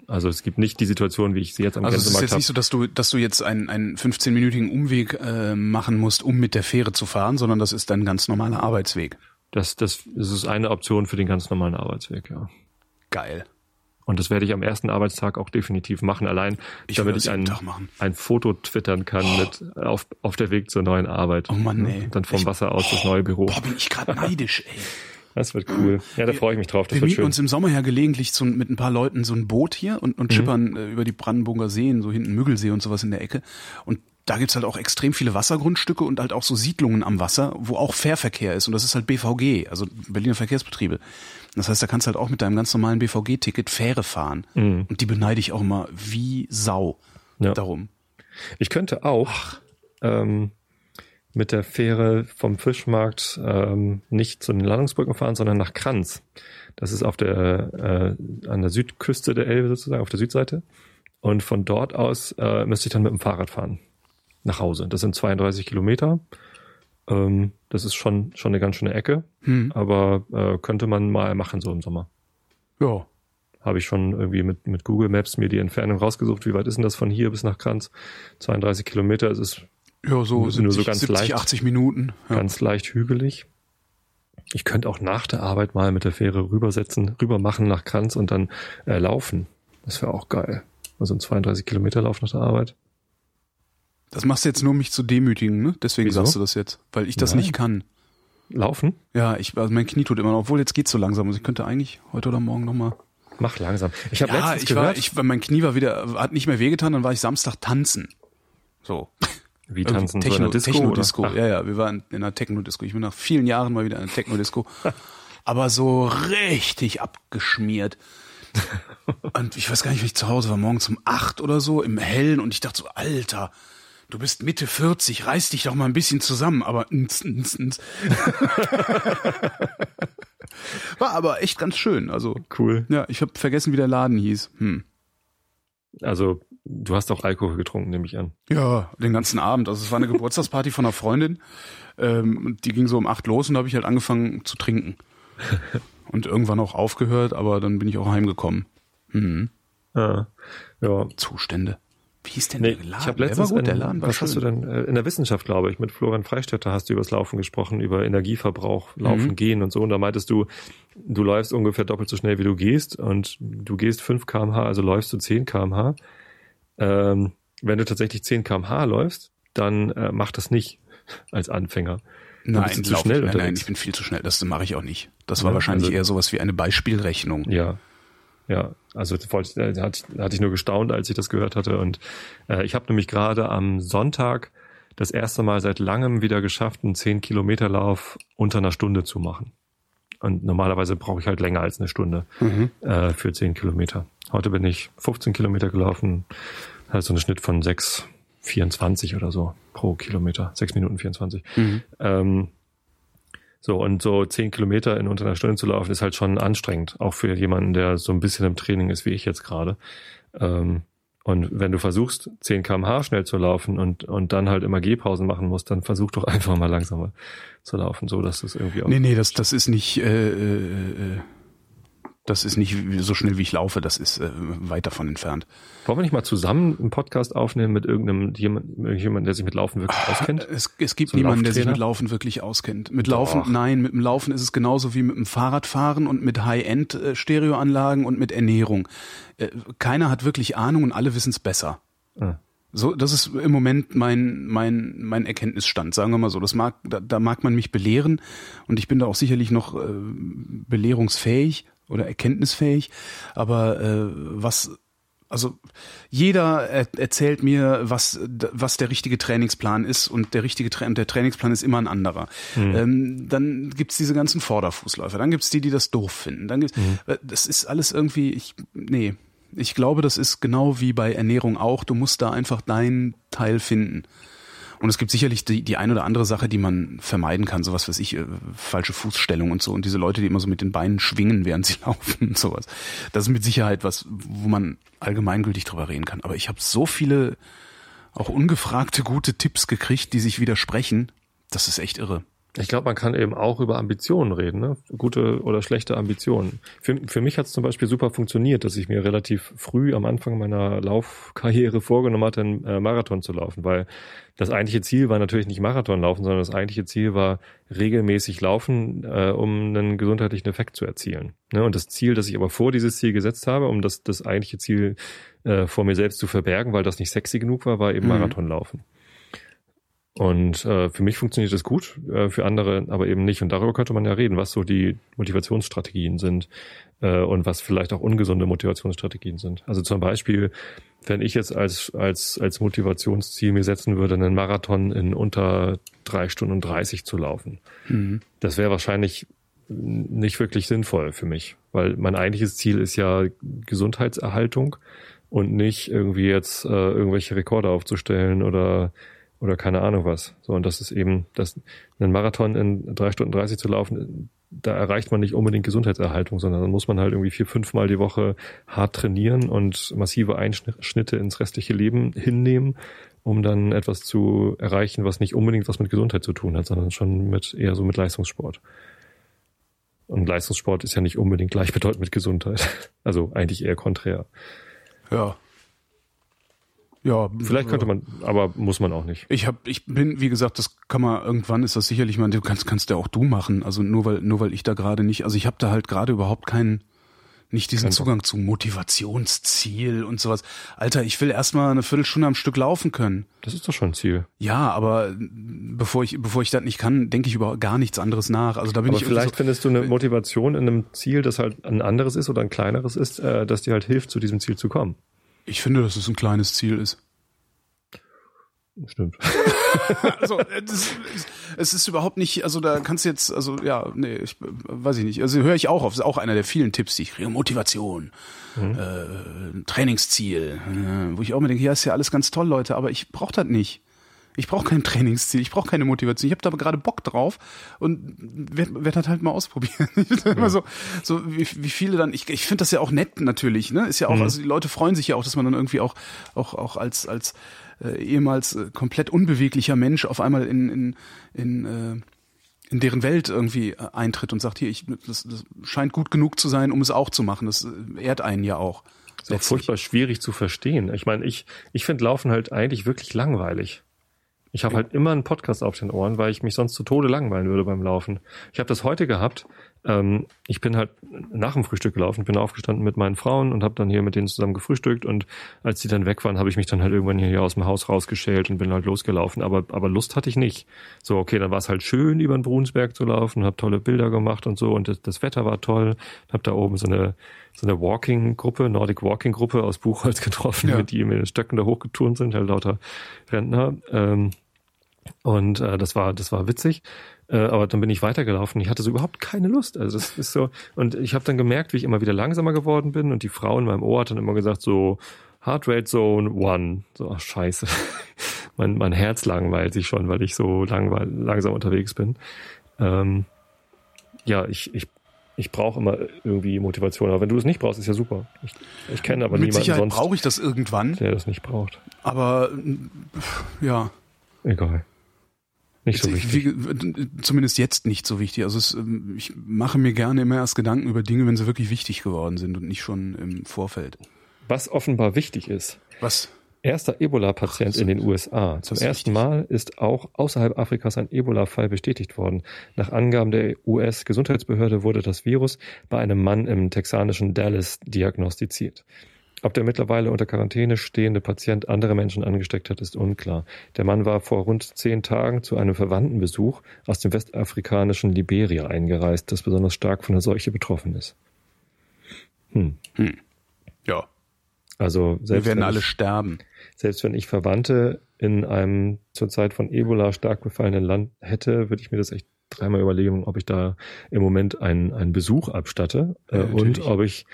B: Also es gibt nicht die Situation, wie ich sie jetzt am
A: Also es ist jetzt nicht so, dass du, dass du jetzt einen, einen 15-minütigen Umweg äh, machen musst, um mit der Fähre zu fahren, sondern das ist dein ganz normaler Arbeitsweg.
B: Das, das, das ist eine Option für den ganz normalen Arbeitsweg, ja.
A: Geil.
B: Und das werde ich am ersten Arbeitstag auch definitiv machen, allein
A: Ich
B: damit ich ein, ein Foto twittern kann mit auf, auf der Weg zur neuen Arbeit.
A: Oh Mann, nee.
B: Und dann vom
A: Ich-
B: Wasser aus das neue Büro.
A: Boah, bin ich gerade neidisch, ey.
B: Das wird cool. Ja, da freue ich mich drauf. Das
A: Wir mieten
B: schön.
A: uns im Sommer ja gelegentlich so, mit ein paar Leuten so ein Boot hier und,
B: Mhm.
A: und schippern äh, über die Brandenburger Seen, so hinten Müggelsee und sowas in der Ecke. Und da gibt's halt auch extrem viele Wassergrundstücke und halt auch so Siedlungen am Wasser, wo auch Fährverkehr ist. Und das ist halt BVG, also Berliner Verkehrsbetriebe. Das heißt, da kannst du halt auch mit deinem ganz normalen BVG-Ticket Fähre fahren. Und die beneide ich auch immer wie Sau
B: Mhm. Ja.
A: darum.
B: Ich könnte auch ähm, mit der Fähre vom Fischmarkt ähm, nicht zu den Landungsbrücken fahren, sondern nach Kranz. Das ist auf der äh, an der Südküste der Elbe sozusagen, auf der Südseite. Und von dort aus äh, müsste ich dann mit dem Fahrrad fahren nach Hause. Das sind 32 Kilometer. Ähm, das ist schon schon eine ganz schöne Ecke,
A: Hm.
B: aber äh, könnte man mal machen so im Sommer.
A: Ja.
B: Habe ich schon irgendwie mit, mit Google Maps mir die Entfernung rausgesucht. Wie weit ist denn das von hier bis nach Kranz? 32 Kilometer. Es ist
A: Ja, so
B: Nur
A: 70,
B: so ganz
A: 70
B: leicht.
A: 80 Minuten. Ja.
B: ganz leicht hügelig. Ich könnte auch nach der Arbeit mal mit der Fähre rübersetzen, rüber machen nach Kranz und dann äh, laufen. Das wäre auch geil. Also ein 32 Kilometer Lauf nach der Arbeit.
A: Das machst du jetzt nur, um mich zu demütigen, ne? Deswegen
B: Wieso?
A: sagst du das jetzt. Weil ich das
B: Nein.
A: nicht kann.
B: Laufen?
A: Ja, ich, also mein Knie tut immer noch, obwohl jetzt geht's so langsam. Also ich könnte eigentlich heute oder morgen nochmal.
B: Mach langsam. Ich habe
A: Ja,
B: letztens
A: ich
B: gehört,
A: war, ich, mein Knie war wieder, hat nicht mehr wehgetan, dann war ich Samstag tanzen. So.
B: wie tanzen
A: Techno,
B: so in der Disco?
A: Techno-Disco.
B: oder?
A: Ja, ja, wir waren in einer Techno-Disco. Ich bin nach vielen Jahren mal wieder in einer Techno-Disco. aber so richtig abgeschmiert. Und ich weiß gar nicht, wie ich zu Hause war, morgens um acht oder so im Hellen und ich dachte so, Alter, du bist Mitte 40, reiß dich doch mal ein bisschen zusammen, aber ns, ns, ns. war aber echt ganz schön. Also,
B: Cool.
A: ja, ich habe vergessen, wie der Laden hieß. Hm.
B: Also du hast auch Alkohol getrunken, nehme ich an.
A: Ja, den ganzen Abend. Also es war eine Geburtstagsparty von einer Freundin. Ähm, die ging so um acht los und da habe ich halt angefangen zu trinken. Und irgendwann auch aufgehört, aber dann bin ich auch heimgekommen. Mhm.
B: Ja. ja.
A: Zustände. Wie hieß denn
B: Nee,
A: der
B: ich
A: Laden?
B: habe
A: Der
B: letztens,
A: war gut,
B: in,
A: der Laden
B: was hast du
A: schön.
B: denn, äh, in der Wissenschaft, glaube ich, mit Florian Freistetter hast du über das Laufen gesprochen, über Energieverbrauch, Laufen,
A: Mhm.
B: Gehen und so. Und da meintest du, du läufst ungefähr doppelt so schnell, wie du gehst und du gehst 5 kmh, also läufst du 10 kmh. Ähm, wenn du tatsächlich 10 kmh läufst, dann äh, mach das nicht als Anfänger.
A: Nein,
B: bist du zu schnell
A: nein, nein, ich bin viel zu schnell. Das mache ich auch nicht. Das war
B: Ja,
A: wahrscheinlich
B: also-
A: eher sowas wie eine Beispielrechnung.
B: Ja. Ja, also wollte, hatte, ich nur gestaunt, als ich das gehört hatte. Und äh, ich habe nämlich gerade am Sonntag das erste Mal seit langem wieder geschafft, einen 10-Kilometer-Lauf unter einer Stunde zu machen. Und normalerweise brauche ich halt länger als eine Stunde
A: Mhm.
B: äh, für 10 Kilometer. Heute bin ich 15 Kilometer gelaufen, halt so einen Schnitt von 6,24 oder so pro Kilometer, 6 Minuten 24.
A: Mhm.
B: Ähm, so, und so 10 Kilometer in unter einer Stunde zu laufen, ist halt schon anstrengend, auch für jemanden, der so ein bisschen im Training ist, wie ich jetzt gerade. Ähm, und wenn du versuchst, 10 kmh schnell zu laufen und, und dann halt immer Gehpausen machen musst, dann versuch doch einfach mal langsamer zu laufen, so dass das irgendwie auch.
A: Nee, nee, das, das ist nicht, äh, äh, äh, das ist nicht so schnell wie ich laufe, das ist äh, weit davon entfernt.
B: Wollen wir nicht mal zusammen einen Podcast aufnehmen mit irgendeinem jemand, der sich mit Laufen wirklich auskennt?
A: Es, es gibt
B: So
A: niemanden, der sich mit Laufen wirklich auskennt. Mit Laufen,
B: Doch.
A: nein, mit dem Laufen ist es genauso wie mit dem Fahrradfahren und mit High-End-Stereoanlagen und mit Ernährung. Äh, Keiner hat wirklich Ahnung und alle wissen es besser.
B: Ah.
A: So, das ist im Moment mein, mein, mein Erkenntnisstand, sagen wir mal so. Das mag, da, da mag man mich belehren und ich bin da auch sicherlich noch äh, belehrungsfähig oder erkenntnisfähig. Aber äh, was, also jeder er, erzählt mir, was, was der richtige Trainingsplan ist und der richtige Tra der Trainingsplan ist immer ein anderer. Ähm, dann gibt's diese ganzen Vorderfußläufer, dann gibt's die, die das doof finden. Dann gibt's, äh, das ist alles irgendwie, ich, nee. Ich glaube, das ist genau wie bei Ernährung auch. Du musst da einfach deinen Teil finden. Und es gibt sicherlich die, die ein oder andere Sache, die man vermeiden kann, sowas weiß ich, äh, falsche Fußstellung und so. Und diese Leute, die immer so mit den Beinen schwingen, während sie laufen und sowas. Das ist mit Sicherheit was, wo man allgemeingültig drüber reden kann. Aber ich habe so viele auch ungefragte gute Tipps gekriegt, die sich widersprechen. Das ist echt irre.
B: Ich glaube, man kann eben auch über Ambitionen reden, ne? gute oder schlechte Ambitionen. Für, für mich hat es zum Beispiel super funktioniert, dass ich mir relativ früh am Anfang meiner Laufkarriere vorgenommen hatte, einen äh, Marathon zu laufen, weil das eigentliche Ziel war natürlich nicht Marathon laufen, sondern das eigentliche Ziel war regelmäßig laufen, äh, um einen gesundheitlichen Effekt zu erzielen. Ne? Und das Ziel, das ich aber vor dieses Ziel gesetzt habe, um das, das eigentliche Ziel äh, vor mir selbst zu verbergen, weil das nicht sexy genug war, war eben
A: Mhm.
B: Marathon laufen. Und äh, für mich funktioniert das gut, äh, für andere aber eben nicht. Und darüber könnte man ja reden, was so die Motivationsstrategien sind äh, und was vielleicht auch ungesunde Motivationsstrategien sind. Also zum Beispiel, wenn ich jetzt als, als, als Motivationsziel mir setzen würde, einen Marathon in unter drei Stunden und 30 zu laufen,
A: Mhm.
B: das wäre wahrscheinlich nicht wirklich sinnvoll für mich, weil mein eigentliches Ziel ist ja Gesundheitserhaltung und nicht irgendwie jetzt äh, irgendwelche Rekorde aufzustellen oder oder keine Ahnung was. So, und das ist eben, das, einen Marathon in drei Stunden 30 zu laufen, da erreicht man nicht unbedingt Gesundheitserhaltung, sondern dann muss man halt irgendwie vier, fünfmal die Woche hart trainieren und massive Einschnitte ins restliche Leben hinnehmen, um dann etwas zu erreichen, was nicht unbedingt was mit Gesundheit zu tun hat, sondern schon mit eher so mit Leistungssport. Und Leistungssport ist ja nicht unbedingt gleichbedeutend mit Gesundheit. Also eigentlich eher konträr.
A: Ja. Ja.
B: Vielleicht könnte man, aber muss man auch nicht.
A: Ich hab, ich bin, wie gesagt, das kann man irgendwann ist das sicherlich mal, du kannst, kannst ja auch du machen. Also nur weil, nur weil ich da gerade nicht, also ich habe da halt gerade überhaupt keinen Nicht diesen
B: Kein Bock.
A: Zugang zu Motivationsziel und sowas. Alter, ich will erstmal eine Viertelstunde am Stück laufen können.
B: Das ist doch schon ein Ziel.
A: Ja, aber bevor ich, bevor ich das nicht kann, denke ich über gar nichts anderes nach. Also da bin
B: Aber
A: ich
B: vielleicht findest du eine Motivation in einem Ziel, das halt ein anderes ist oder ein kleineres ist, äh, das dir halt hilft, zu diesem Ziel zu kommen.
A: Ich finde, dass es ein kleines Ziel ist.
B: Stimmt.
A: Also äh, das, es ist überhaupt nicht, also da kannst du jetzt, also ja, nee, ich, weiß ich nicht. Also höre ich auch auf, ist auch einer der vielen Tipps, die ich kriege. Motivation, äh, Trainingsziel, äh, wo ich auch mir denke, ja, ist ja alles ganz toll, Leute, aber ich brauche das nicht. Ich brauche kein Trainingsziel, ich brauche keine Motivation. Ich habe da aber gerade Bock drauf und werde werd das halt mal ausprobieren. Ich bin immer so, so wie, wie viele dann. Ich, ich finde das ja auch nett natürlich. Ne, ist ja auch. Also die Leute freuen sich ja auch, dass man dann irgendwie auch auch auch als als äh, ehemals äh, komplett unbeweglicher Mensch auf einmal in in in äh, in deren Welt irgendwie äh, eintritt und sagt, hier, ich, das, das scheint gut genug zu sein, um es auch zu machen. Das äh, ehrt einen ja auch.
B: ist auch furchtbar schwierig zu verstehen. Ich meine, ich, ich finde Laufen halt eigentlich wirklich langweilig. Ich habe halt immer einen Podcast auf den Ohren, weil ich mich sonst zu Tode langweilen würde beim Laufen. Ich habe das heute gehabt. Ähm, ich bin halt nach dem Frühstück gelaufen, bin aufgestanden mit meinen Frauen und habe dann hier mit denen zusammen gefrühstückt. Und als die dann weg waren, habe ich mich dann halt irgendwann hier aus dem Haus rausgeschält und bin halt losgelaufen. Aber, aber Lust hatte ich nicht. So, okay, dann war es halt schön, über den Brunsberg zu laufen, habe tolle Bilder gemacht und so. Und das, das Wetter war toll. Habe da oben so eine so eine Walking-Gruppe, Nordic Walking-Gruppe aus Buchholz getroffen,
A: Ja.
B: mit die mit den Stöcken da hochgeturnt sind, halt lauter Rentner. Ähm, und äh, das war das war witzig. Äh, aber dann bin ich weitergelaufen. Ich hatte so überhaupt keine Lust. Also das ist so. Und ich habe dann gemerkt, wie ich immer wieder langsamer geworden bin. Und die Frau in meinem Ohr hat dann immer gesagt so Heart Rate Zone One. So ach, Scheiße. mein mein Herz langweilt sich schon, weil ich so langweil langsam unterwegs bin. Ähm, ja, ich ich ich brauche immer irgendwie Motivation. Aber wenn du es nicht brauchst, ist ja super. Ich, ich kenne aber
A: Mit
B: niemanden
A: Sicherheit
B: sonst,
A: brauche ich das irgendwann,
B: der das nicht braucht.
A: aber ja.
B: Egal. Nicht so
A: Ich-
B: wichtig.
A: wie- zumindest jetzt nicht so wichtig. Also es, ähm, ich mache mir gerne immer erst Gedanken über Dinge, wenn sie wirklich wichtig geworden sind und nicht schon im Vorfeld.
B: Was offenbar wichtig ist.
A: Was?
B: Erster Ebola-Patient in den USA. Zum ersten. Mal ist auch außerhalb Afrikas ein Ebola-Fall bestätigt worden. Nach Angaben der US-Gesundheitsbehörde wurde das Virus bei einem Mann im texanischen Dallas diagnostiziert. Ob der mittlerweile unter Quarantäne stehende Patient andere Menschen angesteckt hat, ist unklar. Der Mann war vor rund zehn Tagen zu einem Verwandtenbesuch aus dem westafrikanischen Liberia eingereist, das besonders stark von der Seuche betroffen ist. Hm.
A: Ja.
B: Also
A: Wir
B: selbst
A: werden
B: wenn
A: alle
B: ich-
A: sterben.
B: selbst wenn ich Verwandte in einem zurzeit von Ebola stark befallenen Land hätte, würde ich mir das echt dreimal überlegen, ob ich da im Moment einen, einen Besuch abstatte äh,
A: Ja,
B: und ob ich,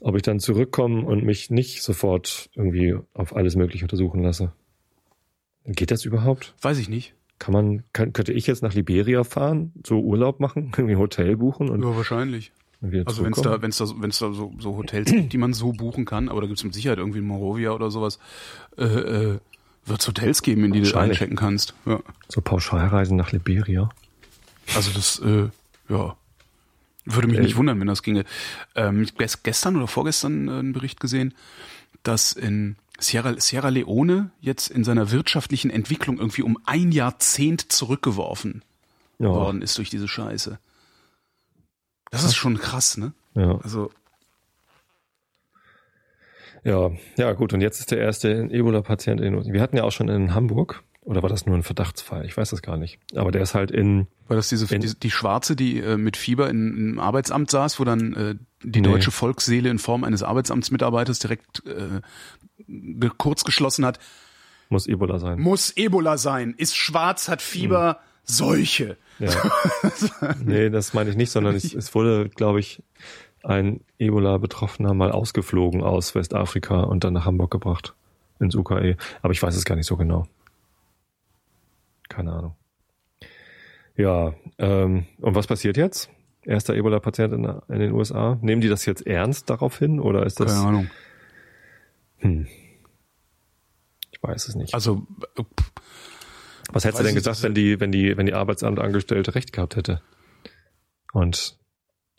B: ob ich dann zurückkomme und mich nicht sofort irgendwie auf alles Mögliche untersuchen lasse. Geht das überhaupt?
A: Weiß ich nicht.
B: Kann man, kann, könnte ich jetzt nach Liberia fahren, so Urlaub machen, irgendwie ein Hotel buchen und
A: Ja, wahrscheinlich. Also wenn es da, wenn es da, wenn es da so, so Hotels gibt, die man so buchen kann, aber da gibt es mit Sicherheit irgendwie in Morovia oder sowas, äh, äh, wird es Hotels geben, in die du einchecken kannst. Ja.
B: so Pauschalreisen nach Liberia.
A: Also das, äh, ja, würde mich
B: Äh,
A: nicht wundern, wenn das ginge. Ähm, ich hab ges- gestern oder vorgestern äh, einen Bericht gesehen, dass in Sierra, Sierra Leone jetzt in seiner wirtschaftlichen Entwicklung irgendwie um ein Jahrzehnt zurückgeworfen
B: Ja,
A: worden ist durch diese Scheiße. Das ist schon krass, ne?
B: ja.
A: Also
B: Ja, ja, gut. Und jetzt ist der erste Ebola-Patient in uns. Wir hatten ja auch schon in Hamburg, oder war das nur ein Verdachtsfall? Ich weiß das gar nicht. Aber der ist halt in,
A: War das diese,
B: Wenn-
A: diese die Schwarze, die äh, mit Fieber in, im Arbeitsamt saß, wo dann äh, die
B: Nee.
A: deutsche Volksseele in Form eines Arbeitsamtsmitarbeiters direkt äh, ge kurz geschlossen hat,
B: muss Ebola sein.
A: muss Ebola sein, ist schwarz, hat Fieber, Seuche.
B: Ja. nee, das meine ich nicht, sondern es, es wurde, glaube ich, ein Ebola-Betroffener mal ausgeflogen aus Westafrika und dann nach Hamburg gebracht. Ins UKE. Aber ich weiß es gar nicht so genau. Keine Ahnung. Ja, ähm, und was passiert jetzt? Erster Ebola-Patient in, in den USA. Nehmen die das jetzt ernst darauf hin oder ist das?
A: Keine Ahnung.
B: Hm. Ich weiß es nicht.
A: Also
B: Was hättest du denn gesagt, wenn die, wenn die, wenn die Arbeitsamtangestellte recht gehabt hätte? Und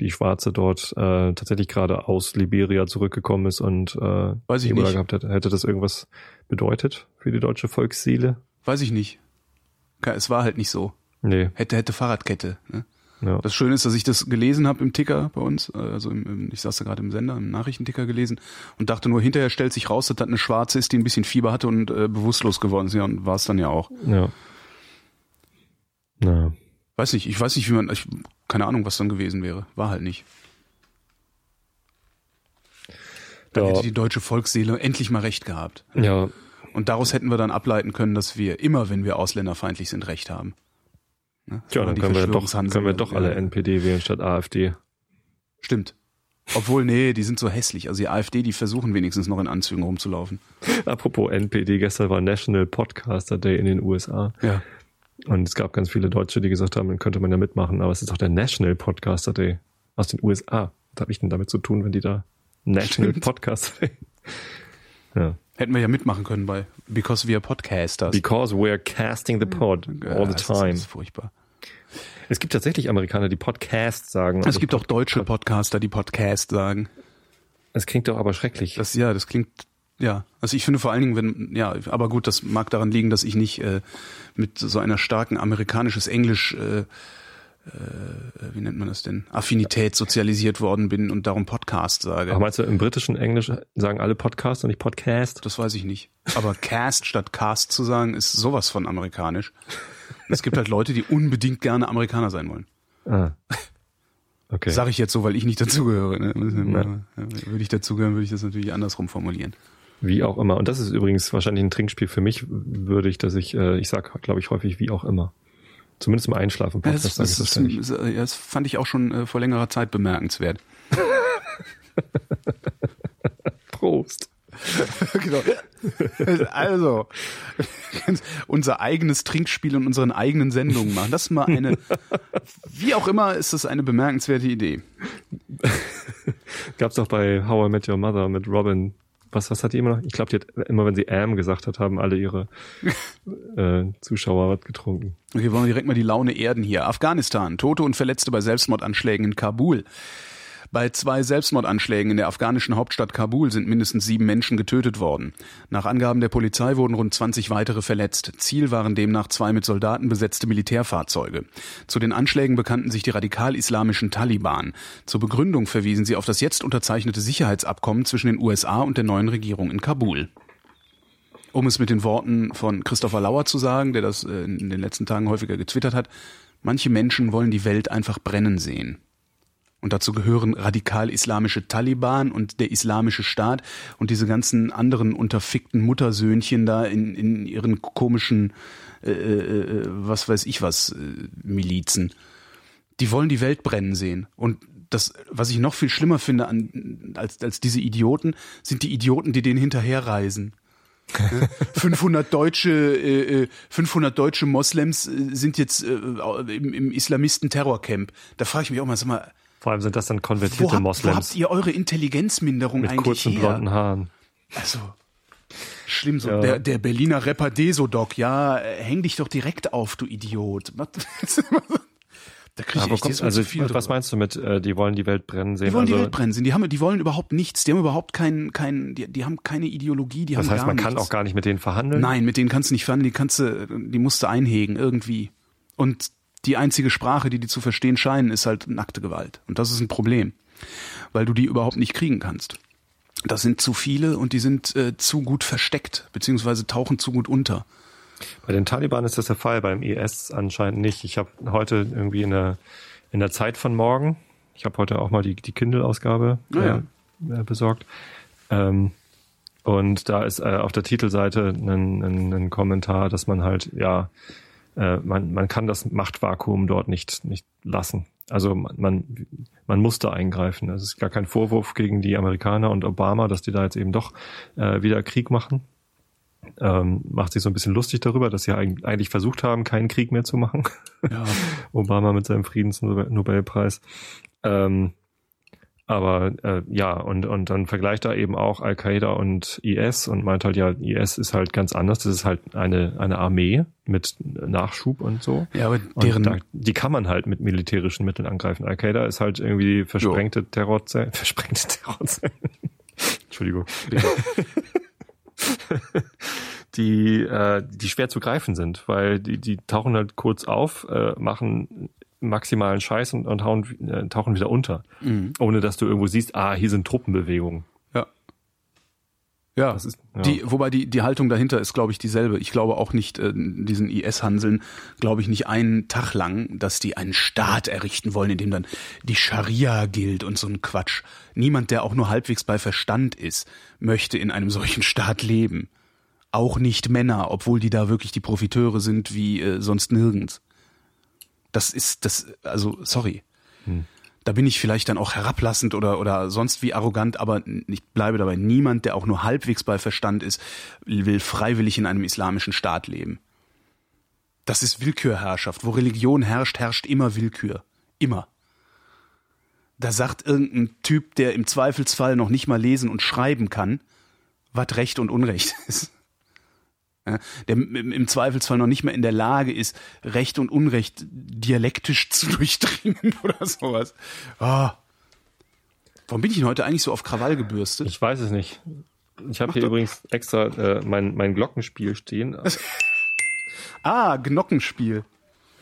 B: die Schwarze dort äh, tatsächlich gerade aus Liberia zurückgekommen ist und äh,
A: Weiß ich
B: Ebola
A: nicht.
B: gehabt hätte, hätte das irgendwas bedeutet für die deutsche Volksseele?
A: weiß ich nicht. Es war halt nicht so.
B: Nee.
A: Hätte, hätte Fahrradkette. Ne?
B: Ja.
A: Das Schöne ist, dass ich das gelesen habe im Ticker bei uns. Also im, im, ich saß da gerade im Sender, im Nachrichtenticker gelesen und dachte nur, hinterher stellt sich raus, dass das eine Schwarze ist, die ein bisschen Fieber hatte und äh, bewusstlos geworden ist. Ja, und war es dann ja auch.
B: Ja. Ja.
A: Weiß nicht, ich weiß nicht, wie man, ich, keine Ahnung, was dann gewesen wäre. War halt nicht. Da
B: Ja.
A: hätte die deutsche Volksseele endlich mal recht gehabt.
B: Ja,
A: Und daraus hätten wir dann ableiten können, dass wir immer, wenn wir ausländerfeindlich sind, recht haben. Ne?
B: Tja,
A: Aber
B: dann können wir doch, können wir doch alle
A: ja,
B: NPD wählen statt AfD.
A: Stimmt. Obwohl, nee, die sind so hässlich. Also die AfD, die versuchen wenigstens noch in Anzügen rumzulaufen.
B: Apropos NPD, gestern war National Podcaster Day in den USA.
A: Ja.
B: Und es gab ganz viele Deutsche, die gesagt haben, dann könnte man ja mitmachen, aber es ist doch der National Podcaster Day aus den USA. Was habe ich denn damit zu tun, wenn die da National
A: Stimmt.
B: Podcaster Day? Ja.
A: Hätten wir ja mitmachen können bei Because We Are Podcasters.
B: Because we're casting the pod
A: Ja,
B: all the
A: das
B: time.
A: Das ist furchtbar.
B: Es gibt tatsächlich Amerikaner, die Podcast sagen.
A: Es
B: Also
A: gibt auch deutsche Podcaster, die Podcast sagen.
B: Es klingt doch aber schrecklich.
A: Das, ja, das klingt, ja. Also ich finde vor allen Dingen, wenn, ja, aber gut, das mag daran liegen, dass ich nicht äh, mit so einer starken amerikanisches Englisch, äh, wie nennt man das denn, Affinität sozialisiert worden bin und darum Podcast sage.
B: Ach, meinst du, im britischen Englisch sagen alle Podcast und nicht Podcast?
A: Das weiß ich nicht. Aber Cast statt Cast zu sagen, ist sowas von amerikanisch. Es gibt halt Leute, die unbedingt gerne Amerikaner sein wollen.
B: Ah. Okay.
A: Sage ich jetzt so, weil ich nicht dazugehöre. Ne? Würde ich dazugehören, würde ich das natürlich andersrum formulieren.
B: Wie auch immer. Und das ist übrigens wahrscheinlich ein Trinkspiel für mich, würde ich, dass ich, äh, ich sag, glaube ich, häufig wie auch immer. Zumindest im Einschlafen
A: Ja, das, das, das,
B: das ständig.
A: das, fand ich auch schon äh, vor längerer Zeit bemerkenswert.
B: Prost.
A: genau. Also, unser eigenes Trinkspiel und unseren eigenen Sendungen machen. Das ist mal eine, wie auch immer, ist das eine bemerkenswerte Idee.
B: Gab's doch bei How I Met Your Mother mit Robin. Was, was hat die immer noch? Ich glaube, die hat immer, wenn sie Am gesagt hat, haben alle ihre äh, Zuschauer was getrunken.
A: Okay, wollen wir direkt mal die Laune erden hier. Afghanistan. Tote und Verletzte bei Selbstmordanschlägen in Kabul. Bei zwei Selbstmordanschlägen in der afghanischen Hauptstadt Kabul sind mindestens sieben Menschen getötet worden. Nach Angaben der Polizei wurden rund 20 weitere verletzt. Ziel waren demnach zwei mit Soldaten besetzte Militärfahrzeuge. Zu den Anschlägen bekannten sich die radikal-islamischen Taliban. Zur Begründung verwiesen sie auf das jetzt unterzeichnete Sicherheitsabkommen zwischen den USA und der neuen Regierung in Kabul. Um es mit den Worten von Christopher Lauer zu sagen, der das äh, in den letzten Tagen häufiger getwittert hat, manche Menschen wollen die Welt einfach brennen sehen. Und dazu gehören radikal-islamische Taliban und der islamische Staat und diese ganzen anderen unterfickten Muttersöhnchen da in, in ihren komischen, äh, äh, was weiß ich was, äh, Milizen. Die wollen die Welt brennen sehen. Und das, was ich noch viel schlimmer finde an, als, als diese Idioten, sind die Idioten, die denen hinterherreisen. 500 deutsche, äh, äh, 500 deutsche Moslems äh, sind jetzt äh, im, im Islamisten-Terrorcamp. Da frage ich mich auch mal, sag mal,
B: Vor allem sind das dann
A: wo
B: konvertierte
A: wo
B: Moslems
A: habt ihr eure Intelligenzminderung
B: mit
A: eigentlich
B: kurzen
A: her?
B: blonden Haaren.
A: Also schlimm so.
B: Ja.
A: Der, der Berliner Rapper Desodoc, ja, häng dich doch direkt auf, du Idiot. Da krieg ich echt
B: kommt, also,
A: viel
B: was
A: drüber.
B: meinst du mit, äh, die wollen die Welt brennen sehen?
A: Die wollen
B: also,
A: die Welt brennen sehen. Die haben, die wollen überhaupt nichts. Die haben überhaupt keinen, keinen, die, die haben keine Ideologie. Die
B: Das
A: haben
B: heißt, man
A: nichts.
B: kann auch gar nicht mit denen verhandeln?
A: Nein, mit denen kannst du nicht verhandeln. Die kannst du, die musst du einhegen irgendwie. Und die einzige Sprache, die die zu verstehen scheinen, ist halt nackte Gewalt. Und das ist ein Problem, weil du die überhaupt nicht kriegen kannst. Das sind zu viele und die sind äh, zu gut versteckt, beziehungsweise tauchen zu gut unter.
B: Bei den Taliban ist das der Fall, beim IS anscheinend nicht. Ich habe heute irgendwie in der, in der Zeit von morgen, ich habe heute auch mal die, die Kindle-Ausgabe
A: Ah, ja.
B: äh, besorgt. Ähm, und da ist äh, auf der Titelseite ein, ein, ein Kommentar, dass man halt, ja, äh, man, man kann das Machtvakuum dort nicht, nicht lassen. Also man, man, man muss da eingreifen. Es ist gar kein Vorwurf gegen die Amerikaner und Obama, dass die da jetzt eben doch äh, wieder Krieg machen ähm, macht sich so ein bisschen lustig darüber, dass sie eig- eigentlich versucht haben, keinen Krieg mehr zu machen.
A: Ja.
B: Obama mit seinem Friedensnobelpreis. Ähm, aber äh, ja, und, und dann vergleicht er eben auch Al-Qaida und IS und meint halt, ja, IS ist halt ganz anders. Das ist halt eine, eine Armee mit Nachschub und so.
A: Ja, aber deren,
B: da, die kann man halt mit militärischen Mitteln angreifen. Al-Qaida ist halt irgendwie versprengte Terrorzellen. Versprengte Terrorzellen. Entschuldigung. die, äh, die schwer zu greifen sind, weil die, die tauchen halt kurz auf, äh, machen maximalen Scheiß und, und hauen, äh, tauchen wieder unter.
A: Mhm.
B: Ohne dass du irgendwo siehst, ah, hier sind Truppenbewegungen.
A: Ja. Ja,
B: Das ist- ja.
A: Die, wobei die, die Haltung dahinter ist, glaube ich, dieselbe. Ich glaube auch nicht, äh, diesen IS-Hanseln, glaube ich nicht einen Tag lang, dass die einen Staat errichten wollen, in dem dann die Scharia gilt und so ein Quatsch. Niemand, der auch nur halbwegs bei Verstand ist, möchte in einem solchen Staat leben. Auch nicht Männer, obwohl die da wirklich die Profiteure sind wie äh, sonst nirgends. Das ist das, also sorry. Da bin ich vielleicht dann auch herablassend oder, oder sonst wie arrogant, aber ich bleibe dabei. Niemand, der auch nur halbwegs bei Verstand ist, will freiwillig in einem islamischen Staat leben. Das ist Willkürherrschaft. Wo Religion herrscht, herrscht immer Willkür. Immer. Da sagt irgendein Typ, der im Zweifelsfall noch nicht mal lesen und schreiben kann, was Recht und Unrecht ist. Der im Zweifelsfall noch nicht mehr in der Lage ist, Recht und Unrecht dialektisch zu durchdringen oder sowas. Ah. Warum bin ich denn heute eigentlich so auf Krawall gebürstet?
B: Ich weiß es nicht. Ich habe hier
A: doch.
B: übrigens extra äh, mein, mein Glockenspiel stehen,
A: Ah, Gnockenspiel.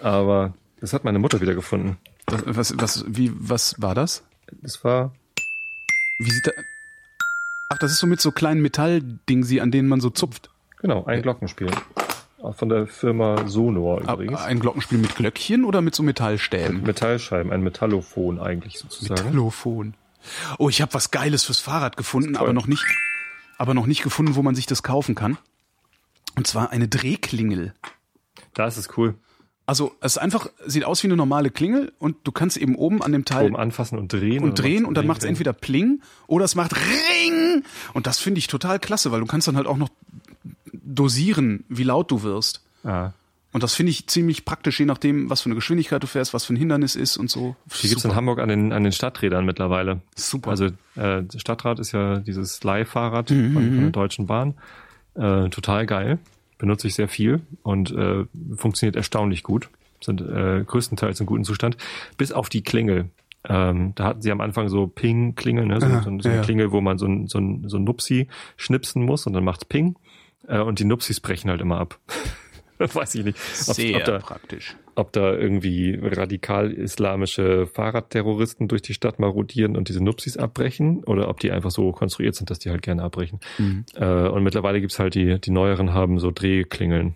B: aber das hat meine Mutter wieder gefunden.
A: Was, was, was, wie, was war das?
B: Das war
A: Wie sieht da. Ach, das ist so mit so kleinen Metalldingsi, an denen man so zupft.
B: Genau ein Glockenspiel. Auch von der Firma Sonor
A: Ah,
B: übrigens.
A: Ein Glockenspiel mit Glöckchen oder mit so Metallstäben?
B: Metallscheiben, ein Metallophon eigentlich sozusagen.
A: Metallophon. Oh, ich habe was Geiles fürs Fahrrad gefunden, aber noch nicht, aber noch nicht gefunden, wo man sich das kaufen kann. Und zwar eine Drehklingel.
B: Das ist cool.
A: Also es ist einfach, sieht aus wie eine normale Klingel und du kannst eben oben an dem Teil
B: Oben anfassen und drehen.
A: und drehen und dann macht es entweder Pling oder es macht Ring. Und das finde ich total klasse, weil du kannst dann halt auch noch dosieren, wie laut du wirst.
B: Ah.
A: Und das finde ich ziemlich praktisch, je nachdem, was für eine Geschwindigkeit du fährst, was für ein Hindernis ist und so.
B: Die gibt's in Hamburg an den, an den Stadträdern mittlerweile.
A: Super.
B: Also äh, das Stadtrad ist ja dieses Leihfahrrad
A: Mhm,
B: von, von der Deutschen Bahn. Äh, total geil. Benutze ich sehr viel und äh, funktioniert erstaunlich gut. Sind äh, größtenteils in gutem Zustand. Bis auf die Klingel. Ähm, da hatten sie am Anfang so Ping-Klingel, ne? so,
A: Aha,
B: so, so eine
A: ja, ja.
B: Klingel, wo man so ein, so ein, so ein Nupsi schnipsen muss und dann macht's Ping. Äh, und die Nupsis brechen halt immer ab. Weiß ich nicht. Ob,
A: sehr
B: ob da,
A: praktisch.
B: ob da irgendwie radikal-islamische Fahrradterroristen durch die Stadt marodieren und diese Nupsis abbrechen oder ob die einfach so konstruiert sind, dass die halt gerne abbrechen.
A: Mhm.
B: Äh, und mittlerweile gibt's halt die, die neueren haben so Drehklingeln.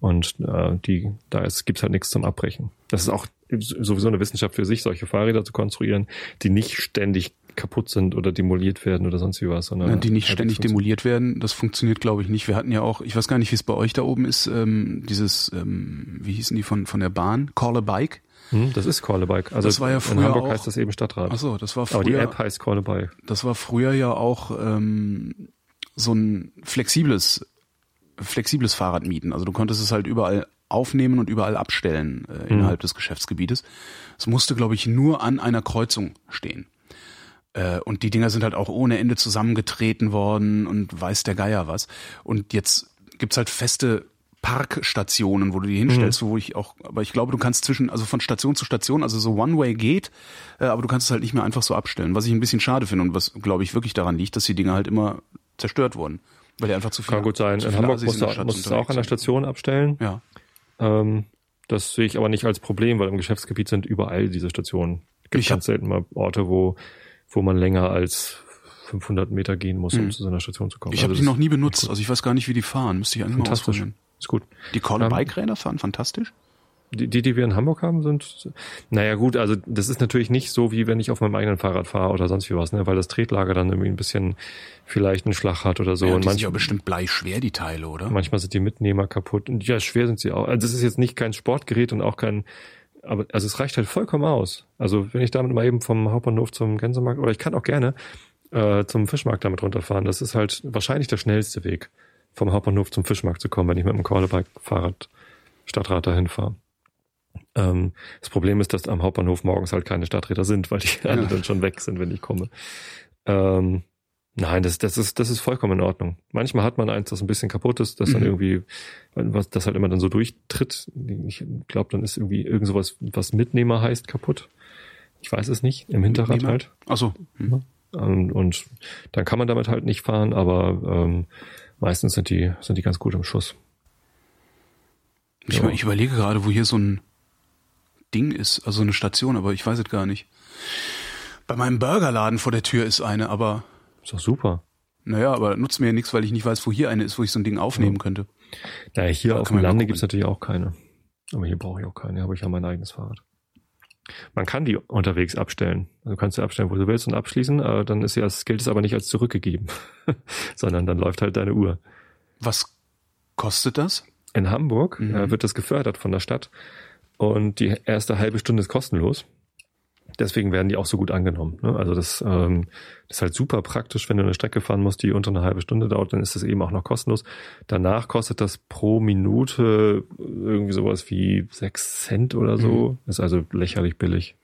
B: Und äh, die, da ist, gibt's halt nichts zum Abbrechen. Das ist auch sowieso eine Wissenschaft für sich, solche Fahrräder zu konstruieren, die nicht ständig kaputt sind oder demoliert werden oder sonst wie was, sondern
A: Ja, die nicht ständig demoliert werden, das funktioniert, glaube ich, nicht. Wir hatten ja auch, ich weiß gar nicht, wie es bei euch da oben ist, ähm, dieses, ähm, wie hießen die von, von der Bahn? Call a Bike?
B: Hm, das ist Call a Bike. Also
A: Das war ja
B: in
A: früher
B: Hamburg
A: auch-
B: heißt das eben Stadtrat.
A: Ach so, das war
B: Aber die
A: früher,
B: App heißt Call a Bike.
A: das war früher ja auch ähm, so ein flexibles, flexibles Fahrradmieten. Also du konntest es halt überall aufnehmen und überall abstellen äh, innerhalb des Geschäftsgebietes. Es musste, glaube ich, nur an einer Kreuzung stehen. Äh, und die Dinger sind halt auch ohne Ende zusammengetreten worden und weiß der Geier was. Und jetzt gibt's halt feste Parkstationen, wo du die hinstellst, wo ich auch, aber ich glaube, du kannst zwischen, also von Station zu Station, also so One-Way geht, äh, aber du kannst es halt nicht mehr einfach so abstellen, was ich ein bisschen schade finde und was, glaube ich, wirklich daran liegt, dass die Dinger halt immer zerstört wurden, weil die einfach zu viel
B: Kann gut sein. In Hamburg musst
A: in
B: du, musst du auch an der. Station abstellen.
A: Ja.
B: Ähm, das sehe ich aber nicht als Problem, weil im Geschäftsgebiet sind überall diese Stationen. Es gibt
A: Ich
B: ganz selten mal Orte, wo, wo man länger als 500 Meter gehen muss, um
A: Mhm.
B: zu so einer Station zu kommen.
A: Ich habe
B: Also
A: die noch nie benutzt, also ich weiß gar nicht, wie die fahren, müsste ich eigentlich mal ausprobieren.
B: Ist gut.
A: Die
B: Ähm,
A: Call-a-Bike-Räder fahren fantastisch.
B: Die, die, die wir in Hamburg haben, sind, naja gut, also das ist natürlich nicht so, wie wenn ich auf meinem eigenen Fahrrad fahre oder sonst wie was, ne? weil das Tretlager dann irgendwie ein bisschen vielleicht einen Schlag hat oder so.
A: ja,
B: und
A: die sind ja bestimmt bleischwer, die Teile, oder?
B: manchmal sind die Mitnehmer kaputt. Und ja, schwer sind sie auch. Also das ist jetzt nicht kein Sportgerät und auch kein, aber also es reicht halt vollkommen aus. Also wenn ich damit mal eben vom Hauptbahnhof zum Gänsemarkt, oder ich kann auch gerne äh, zum Fischmarkt damit runterfahren, das ist halt wahrscheinlich der schnellste Weg, vom Hauptbahnhof zum Fischmarkt zu kommen, wenn ich mit dem Callabike-Fahrrad Stadtrat dahin fahre. Ähm, das Problem ist, dass am Hauptbahnhof morgens halt keine Stadträder sind, weil die alle
A: Ja.
B: dann schon weg sind, wenn ich komme. Ähm, nein, das, das ist, das ist vollkommen in Ordnung. Manchmal hat man eins, das ein bisschen kaputt ist, das dann
A: Mhm.
B: irgendwie, was, das halt immer dann so durchtritt. Ich glaube, dann ist irgendwie irgend sowas, was Mitnehmer heißt, kaputt. Ich weiß es nicht, im Hinterrad
A: Mitnehmer?
B: halt.
A: Achso. Hm.
B: Und, und dann kann man damit halt nicht fahren, aber ähm, meistens sind die, sind die ganz gut im Schuss.
A: Ich,
B: Ja.
A: ich überlege gerade, wo hier so ein Ding ist, also eine Station, aber ich weiß es gar nicht. Bei meinem Burgerladen vor der Tür ist eine, aber
B: Ist doch super.
A: naja, aber nutzt mir ja nichts, weil ich nicht weiß, wo hier eine ist, wo ich so ein Ding aufnehmen könnte.
B: Ja, hier
A: Da
B: auf dem Lande
A: gucken.
B: gibt's natürlich auch keine. Aber hier brauche ich auch keine, habe ich ja mein eigenes Fahrrad. Man kann die unterwegs abstellen. Also kannst du abstellen, wo du willst und abschließen, äh, dann ist ja, das gilt es aber nicht als zurückgegeben, sondern dann läuft halt deine Uhr.
A: Was kostet das?
B: In Hamburg
A: Mhm.
B: äh, wird das gefördert von der Stadt und die erste halbe Stunde ist kostenlos. Deswegen werden die auch so gut angenommen. Ne? Also das, ähm, das ist halt super praktisch, wenn du eine Strecke fahren musst, die unter eine halbe Stunde dauert, dann ist das eben auch noch kostenlos. Danach kostet das pro Minute irgendwie sowas wie sechs Cent oder so. Ist also lächerlich billig.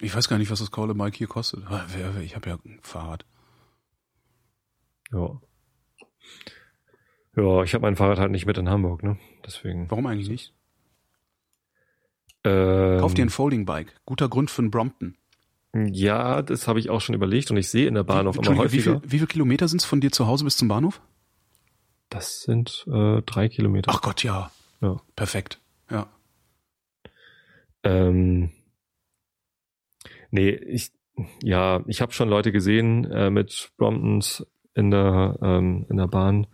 A: Ich weiß gar nicht, was das Call a Bike hier kostet. Ah, Ich habe ja ein Fahrrad.
B: Ja. Ja, ich habe mein Fahrrad halt nicht mit in Hamburg, ne? Deswegen.
A: Warum eigentlich nicht?
B: Ähm,
A: Kauf dir ein Folding Bike. Guter Grund für ein Brompton.
B: Ja, das habe ich auch schon überlegt und ich sehe in der Bahn auch immer
A: Entschuldige, wie,
B: häufiger.
A: viel, wie viele Kilometer sind es von dir zu Hause bis zum Bahnhof?
B: Das sind äh, drei Kilometer.
A: Ach Gott, ja.
B: Ja.
A: Perfekt. Ja.
B: Ähm, nee, ich, ja, ich habe schon Leute gesehen äh, mit Bromptons in der, ähm, in der Bahn.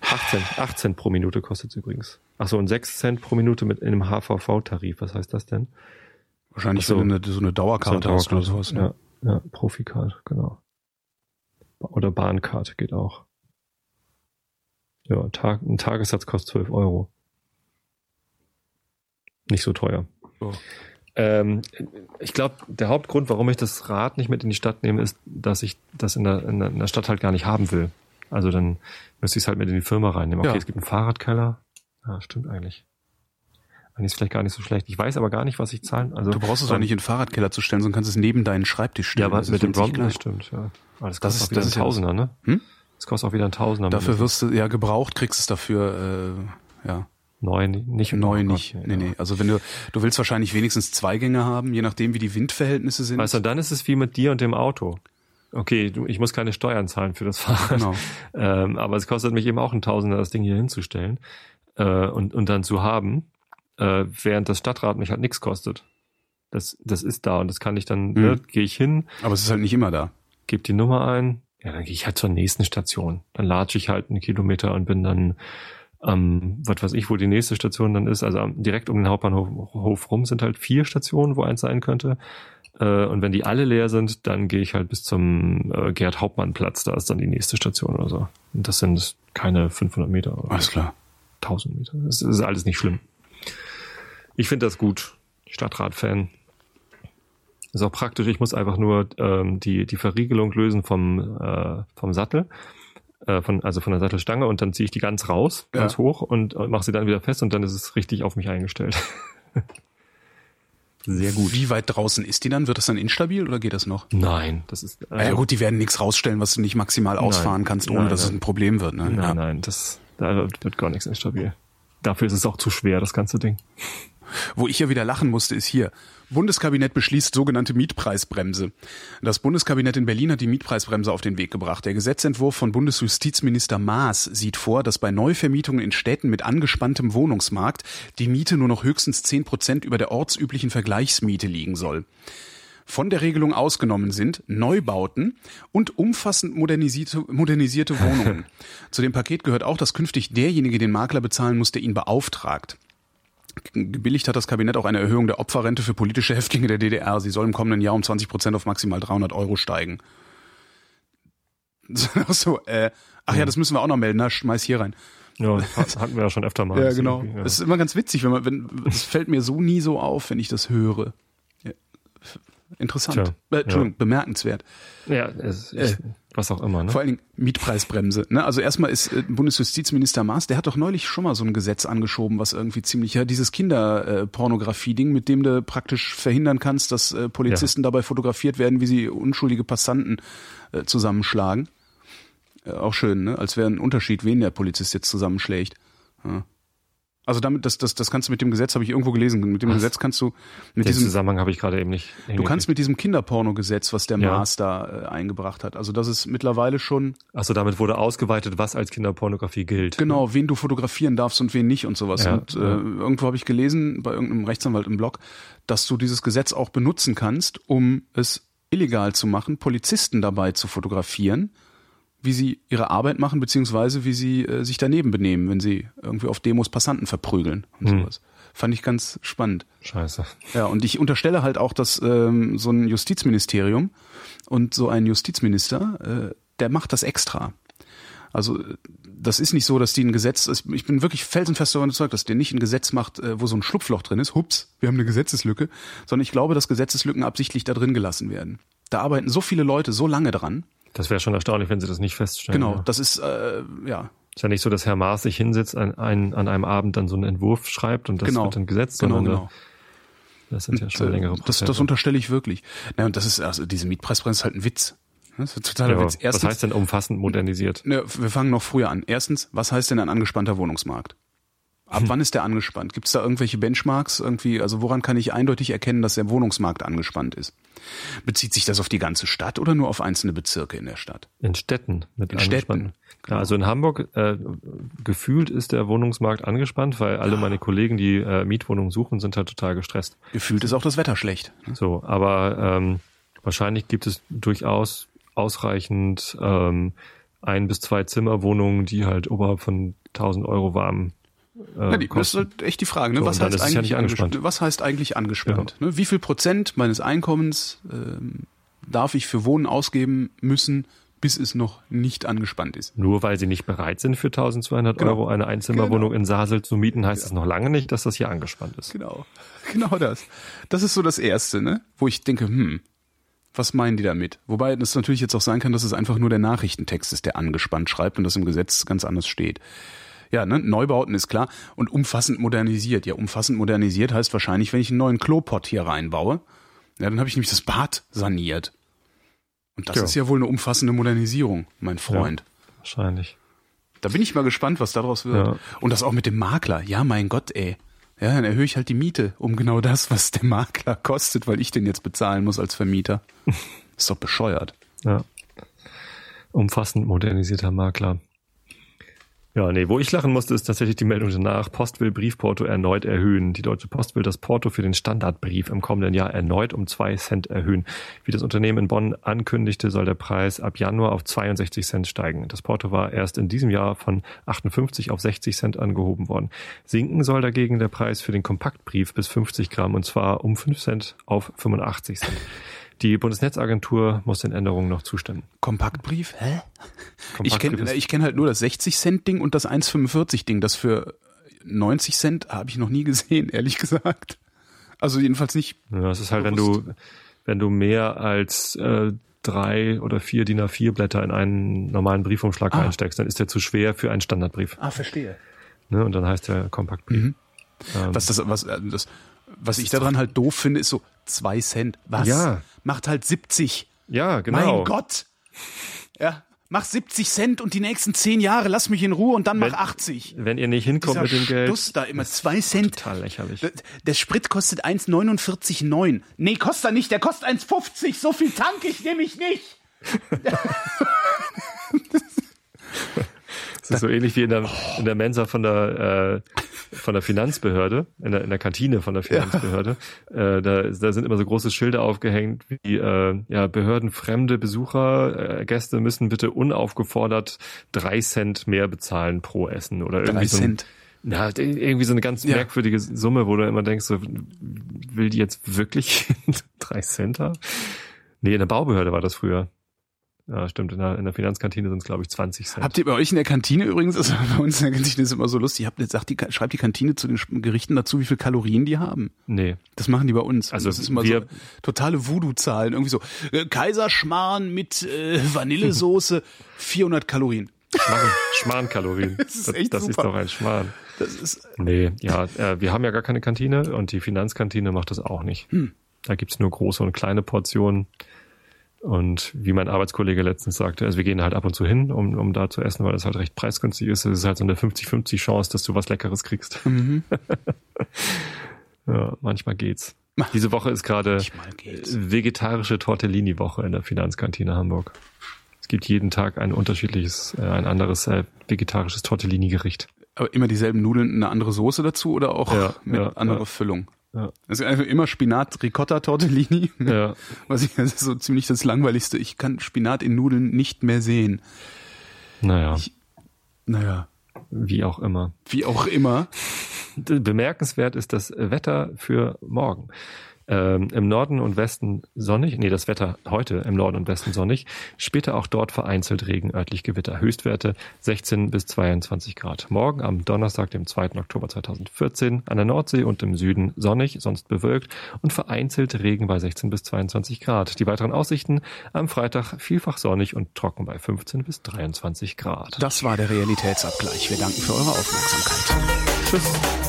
B: 18, 18 pro Minute kostet es übrigens. Ach so, und 6 Cent pro Minute mit in einem HVV-Tarif. Was heißt das denn?
A: Wahrscheinlich
B: so.
A: eine, so eine Dauerkarte
B: So
A: hast oder sowas. Ne?
B: Ja, ja Profikarte, genau. Oder Bahnkarte geht auch. Ja, Tag, ein Tagessatz kostet 12 Euro. Nicht so teuer.
A: So.
B: Ähm, ich glaube, der Hauptgrund, warum ich das Rad nicht mit in die Stadt nehme, ist, dass ich das in der, in der Stadt halt gar nicht haben will. Also dann müsste ich es halt mit in die Firma reinnehmen. Okay,
A: Ja.
B: es gibt einen Fahrradkeller. Ja, stimmt eigentlich. Eigentlich ist vielleicht gar nicht so schlecht. Ich weiß aber gar nicht, was ich zahlen. Also
A: Du brauchst es
B: ähm,
A: nicht in den Fahrradkeller zu stellen, sondern kannst es neben deinen Schreibtisch stellen.
B: ja, aber
A: Das
B: mit dem Brompton, das stimmt, ja. Aber das
A: Das
B: kostet
A: ist-
B: auch wieder
A: das
B: ein Tausender, ne?
A: Hm?
B: Das kostet auch wieder ein Tausender.
A: Dafür wirst du, ja, gebraucht kriegst es dafür, äh, ja,
B: Neu, nicht.
A: neu
B: oh Gott,
A: nicht. Nee, nee. Also wenn du, du willst wahrscheinlich wenigstens zwei Gänge haben, je nachdem wie die Windverhältnisse sind.
B: Weißt du, dann ist es wie mit dir und dem Auto. Okay, du, ich muss keine Steuern zahlen für das Fahrrad.
A: Genau.
B: Ähm, aber es kostet mich eben auch ein Tausender, das Ding hier hinzustellen äh, und, und dann zu haben, äh, während das Stadtrat mich halt nichts kostet. Das, das ist da und das kann ich dann,
A: Mhm.
B: ne, gehe ich hin,
A: Aber es ist halt nicht immer da.
B: gebe die Nummer ein, ja, dann gehe ich halt zur nächsten Station. Dann latsche ich halt einen Kilometer und bin dann ähm, was weiß ich, wo die nächste Station dann ist. Also direkt um den Hauptbahnhof Hof rum sind halt vier Stationen, wo eins sein könnte. Äh, und wenn die alle leer sind, dann gehe ich halt bis zum äh, Gerd-Hauptmann-Platz. Da ist dann die nächste Station oder so. Und das sind keine 500 Meter oder
A: Alles klar.
B: 1000 Meter. Das ist alles nicht schlimm. Ich finde das gut. Stadtrat-Fan. Ist auch praktisch. Ich muss einfach nur ähm, die, die Verriegelung lösen vom, äh, vom Sattel. Äh, von, also von der Sattelstange und dann ziehe ich die ganz raus,
A: Ja.
B: ganz hoch und, und mache sie dann wieder fest und dann ist es richtig auf mich eingestellt. Sehr gut.
A: Wie weit draußen ist die dann? Wird das dann instabil oder geht das noch?
B: Nein, das ist.
A: Ah ja gut, die werden nichts rausstellen, was du nicht maximal ausfahren kannst, ohne
B: Nein,
A: dass es
B: nein.
A: ein Problem wird. Ne?
B: Nein,
A: ja.
B: nein, das da wird, wird gar nichts instabil. Dafür ist es auch zu schwer, das ganze Ding.
A: Wo ich ja wieder lachen musste, ist hier. Bundeskabinett beschließt sogenannte Mietpreisbremse. Das Bundeskabinett in Berlin hat die Mietpreisbremse auf den Weg gebracht. Der Gesetzentwurf von Bundesjustizminister Maas sieht vor, dass bei Neuvermietungen in Städten mit angespanntem Wohnungsmarkt die Miete nur noch höchstens 10 Prozent über der ortsüblichen Vergleichsmiete liegen soll. Von der Regelung ausgenommen sind Neubauten und umfassend modernisierte, modernisierte Wohnungen. Zu dem Paket gehört auch, dass künftig derjenige den Makler bezahlen muss, der ihn beauftragt. Gebilligt hat das Kabinett auch eine Erhöhung der Opferrente für politische Häftlinge der DDR. Sie soll im kommenden Jahr um 20 Prozent auf maximal 300 Euro steigen. so, äh, ach ja, das müssen wir auch noch melden. Na, schmeiß hier rein.
B: Ja, hat- hatten wir ja schon öfter mal.
A: Ja,
B: Das
A: genau.
B: ja.
A: Es ist immer ganz witzig, wenn man, wenn, es fällt mir so nie so auf, wenn ich das höre. Ja. Interessant.
B: Tja,
A: äh, Entschuldigung, bemerkenswert.
B: Ja, es,
A: Äh,
B: ich, was auch immer, ne?
A: Vor allen Dingen Mietpreisbremse. Ne? Also erstmal ist äh, Bundesjustizminister Maas, der hat doch neulich schon mal so ein Gesetz angeschoben, was irgendwie ziemlich, ja, dieses Kinderpornografie-Ding, mit dem du praktisch verhindern kannst, dass äh, Polizisten dabei fotografiert werden, wie sie unschuldige Passanten äh, zusammenschlagen. Äh, auch schön, ne? Als wäre ein Unterschied, wen der Polizist jetzt zusammenschlägt. Ja. Also damit, das, das, das kannst du mit dem Gesetz, habe ich irgendwo gelesen, mit dem
B: Was?
A: Gesetz kannst du mit
B: Den
A: diesem
B: Zusammenhang habe ich gerade eben nicht.
A: Du kannst mit diesem Kinderpornogesetz, was der
B: Ja.
A: Maas da äh, eingebracht hat, also das ist mittlerweile schon
B: Achso, damit wurde ausgeweitet, was als Kinderpornografie gilt.
A: genau, wen du fotografieren darfst und wen nicht und sowas.
B: Ja,
A: und äh,
B: ja.
A: irgendwo habe ich gelesen bei irgendeinem Rechtsanwalt im Blog, dass du dieses Gesetz auch benutzen kannst, um es illegal zu machen, Polizisten dabei zu fotografieren, wie sie ihre Arbeit machen, beziehungsweise wie sie äh, sich daneben benehmen, wenn sie irgendwie auf Demos Passanten verprügeln und
B: Hm.
A: sowas. Fand ich ganz spannend.
B: Scheiße.
A: Ja, und ich unterstelle halt auch, dass ähm, so ein Justizministerium und so ein Justizminister, äh, der macht das extra. Also das ist nicht so, dass die ein Gesetz, ich bin wirklich felsenfest davon überzeugt, dass der nicht ein Gesetz macht, äh, wo so ein Schlupfloch drin ist, hups, wir haben eine Gesetzeslücke, sondern ich glaube, dass Gesetzeslücken absichtlich da drin gelassen werden. Da arbeiten so viele Leute so lange dran.
B: Das wäre schon erstaunlich, wenn sie das nicht feststellen.
A: Genau,
B: Ja.
A: das ist, äh, ja,
B: Ist ja nicht so, dass Herr Maas sich hinsetzt, an, ein, an einem Abend dann so einen Entwurf schreibt und das
A: genau.
B: wird dann gesetzt,
A: genau, genau.
B: das sind ja schon
A: Und, äh,
B: längere
A: das,
B: Prozesse.
A: das unterstelle ich wirklich. Na, und das ist, also diese Mietpreisbremse ist halt ein Witz. Das ist totaler
B: ja,
A: Witz.
B: was heißt denn umfassend modernisiert?
A: Ne, wir fangen noch früher an. Erstens, was heißt denn ein angespannter Wohnungsmarkt? Ab wann ist der angespannt? Gibt es da irgendwelche Benchmarks irgendwie? Also woran kann ich eindeutig erkennen, dass der Wohnungsmarkt angespannt ist? Bezieht sich das auf die ganze Stadt oder nur auf einzelne Bezirke in der Stadt?
B: In Städten mit
A: In Städten,
B: Klar, also in Hamburg äh, gefühlt ist der Wohnungsmarkt angespannt, weil alle meine Kollegen, die äh, Mietwohnungen suchen, sind halt total gestresst.
A: Gefühlt ist auch das Wetter schlecht. ne?
B: So, aber ähm, wahrscheinlich gibt es durchaus ausreichend ähm, ein bis zwei Zimmerwohnungen, die halt oberhalb von 1000 Euro warm äh,
A: Ja, die, das ist halt echt die Frage. Ne?
B: So,
A: was, heißt
B: ja
A: eigentlich
B: nicht angespannt.
A: was heißt eigentlich angespannt? Ne? Wie viel Prozent meines Einkommens ähm, darf ich für Wohnen ausgeben müssen, bis es noch nicht angespannt ist?
B: Nur weil sie nicht bereit sind, für 1200
A: Genau.
B: Euro eine Einzimmerwohnung
A: Genau.
B: in Sasel zu mieten, heißt es noch lange nicht, dass das hier angespannt ist.
A: Genau. Genau das. Das ist so das Erste, ne? Wo ich denke, hm, was meinen die damit? Wobei es natürlich jetzt auch sein kann, dass es einfach nur der Nachrichtentext ist, der angespannt schreibt und das im Gesetz ganz anders steht. Ja, ne? Neubauten ist klar. Und umfassend modernisiert. Ja, umfassend modernisiert heißt wahrscheinlich, wenn ich einen neuen Klopott hier reinbaue, ja, dann habe ich nämlich das Bad saniert. Und das
B: Ja.
A: ist ja wohl eine umfassende Modernisierung, mein Freund.
B: Wahrscheinlich.
A: Da bin ich mal gespannt, was daraus wird.
B: Ja.
A: Und das auch mit dem Makler. Ja, mein Gott, ey. Ja, dann erhöhe ich halt die Miete um genau das, was der Makler kostet, weil ich den jetzt bezahlen muss als Vermieter. Ist doch bescheuert.
B: Ja. Umfassend modernisierter Makler. Ja, nee, wo ich lachen musste, ist tatsächlich die Meldung danach. Post will Briefporto erneut erhöhen. Die Deutsche Post will das Porto für den Standardbrief im kommenden Jahr erneut um zwei Cent erhöhen. Wie das Unternehmen in Bonn ankündigte, soll der Preis ab Januar auf 62 Cent steigen. Das Porto war erst in diesem Jahr von 58 auf 60 Cent angehoben worden. Sinken soll dagegen der Preis für den Kompaktbrief bis 50 Gramm und zwar um 5 Cent auf 85 Cent. Die Bundesnetzagentur muss den Änderungen noch zustimmen.
A: Kompaktbrief? Hä? Ich
B: Kompaktbrief
A: kenne
B: ist-
A: ich kenn halt nur das 60-Cent-Ding und das 1,45-Ding. Das für 90 Cent habe ich noch nie gesehen, ehrlich gesagt. Also jedenfalls nicht.
B: Ja, es ist halt, wenn du, wenn du mehr als äh, drei oder vier DIN A4 Blätter in einen normalen Briefumschlag
A: Ah.
B: reinsteckst, dann ist der zu schwer für einen Standardbrief.
A: Ah, verstehe.
B: Ne? Und dann heißt der Kompaktbrief.
A: Mhm.
B: Ähm,
A: Was, das, was, äh, das, was ich daran halt doof finde, ist so zwei Cent. Was?
B: Ja.
A: Macht halt 70.
B: ja, genau.
A: Mein Gott. Ja, mach 70 Cent und die nächsten 10 Jahre lass mich in Ruhe und dann mach
B: Wenn-
A: 80.
B: Wenn ihr nicht hinkommt
A: Dieser
B: mit dem Geld,
A: Stuss da immer 2 Cent.
B: total lächerlich.
A: Der- Der Sprit kostet 1,49,9. Nee, kostet er nicht, der kostet 1,50. So viel tank ich nämlich nicht.
B: Das ist so ähnlich wie in der, in der Mensa von der, äh, von der Finanzbehörde, in der, in der Kantine von der Finanzbehörde. Äh, da, da sind immer so große Schilder aufgehängt, wie äh, ja, behördenfremde Besucher, äh, Gäste müssen bitte unaufgefordert drei Cent mehr bezahlen pro Essen oder irgendwie
A: Drei
B: so ein,
A: Cent.
B: Ja, irgendwie so eine ganz
A: Ja.
B: merkwürdige Summe, wo du immer denkst, so, will die jetzt wirklich drei Cent haben? Nee, in der Baubehörde war das früher. Ja, stimmt. In der, in der Finanzkantine sind es, glaube ich, 20 Cent.
A: Habt ihr bei euch in der Kantine übrigens, also bei uns in der Kantine ist immer so lustig, habt sagt die, schreibt die Kantine zu den Gerichten dazu, wie viel Kalorien die haben?
B: nee.
A: Das machen die bei uns.
B: Also
A: das ist immer so totale Voodoo-Zahlen. Irgendwie so, äh, Kaiserschmarrn mit äh, Vanillesoße, 400 Kalorien.
B: Schmarrn, Schmarrnkalorien. Das
A: ist echt
B: das ist
A: super.
B: doch ein Schmarrn.
A: Das ist,
B: Nee, ja, äh, wir haben ja gar keine Kantine und die Finanzkantine macht das auch nicht.
A: Hm.
B: Da gibt's nur große und kleine Portionen. Und wie mein Arbeitskollege letztens sagte, also wir gehen halt ab und zu hin, um, um da zu essen, weil das halt recht preisgünstig ist. Es ist halt so eine 50-50 Chance, dass du was Leckeres kriegst. Mhm. ja, manchmal geht's. Diese Woche ist gerade vegetarische Tortellini-Woche in der Finanzkantine Hamburg. Es gibt jeden Tag ein unterschiedliches, äh, ein anderes äh, vegetarisches Tortellini-Gericht.
A: Aber immer dieselben Nudeln, eine andere Soße dazu oder auch ja, mit ja, anderer ja. Füllung? Ja. Ist einfach immer Spinat Ricotta Tortellini. Ja. Was ich, das ist so ziemlich das langweiligste. Ich kann Spinat in Nudeln nicht mehr sehen.
B: Naja.
A: Ich, naja.
B: Wie auch immer.
A: Wie auch immer.
B: Bemerkenswert ist das Wetter für morgen. Ähm, Im Norden und Westen sonnig, nee, das Wetter heute im Norden und Westen sonnig, später auch dort vereinzelt Regen, örtlich Gewitter. Höchstwerte 16 bis 22 Grad. Morgen am Donnerstag, dem 2. Oktober 2014, an der Nordsee und im Süden sonnig, sonst bewölkt und vereinzelt Regen bei 16 bis 22 Grad. Die weiteren Aussichten am Freitag vielfach sonnig und trocken bei 15 bis 23 Grad.
A: Das war der Realitätsabgleich. Wir danken für eure Aufmerksamkeit. Tschüss.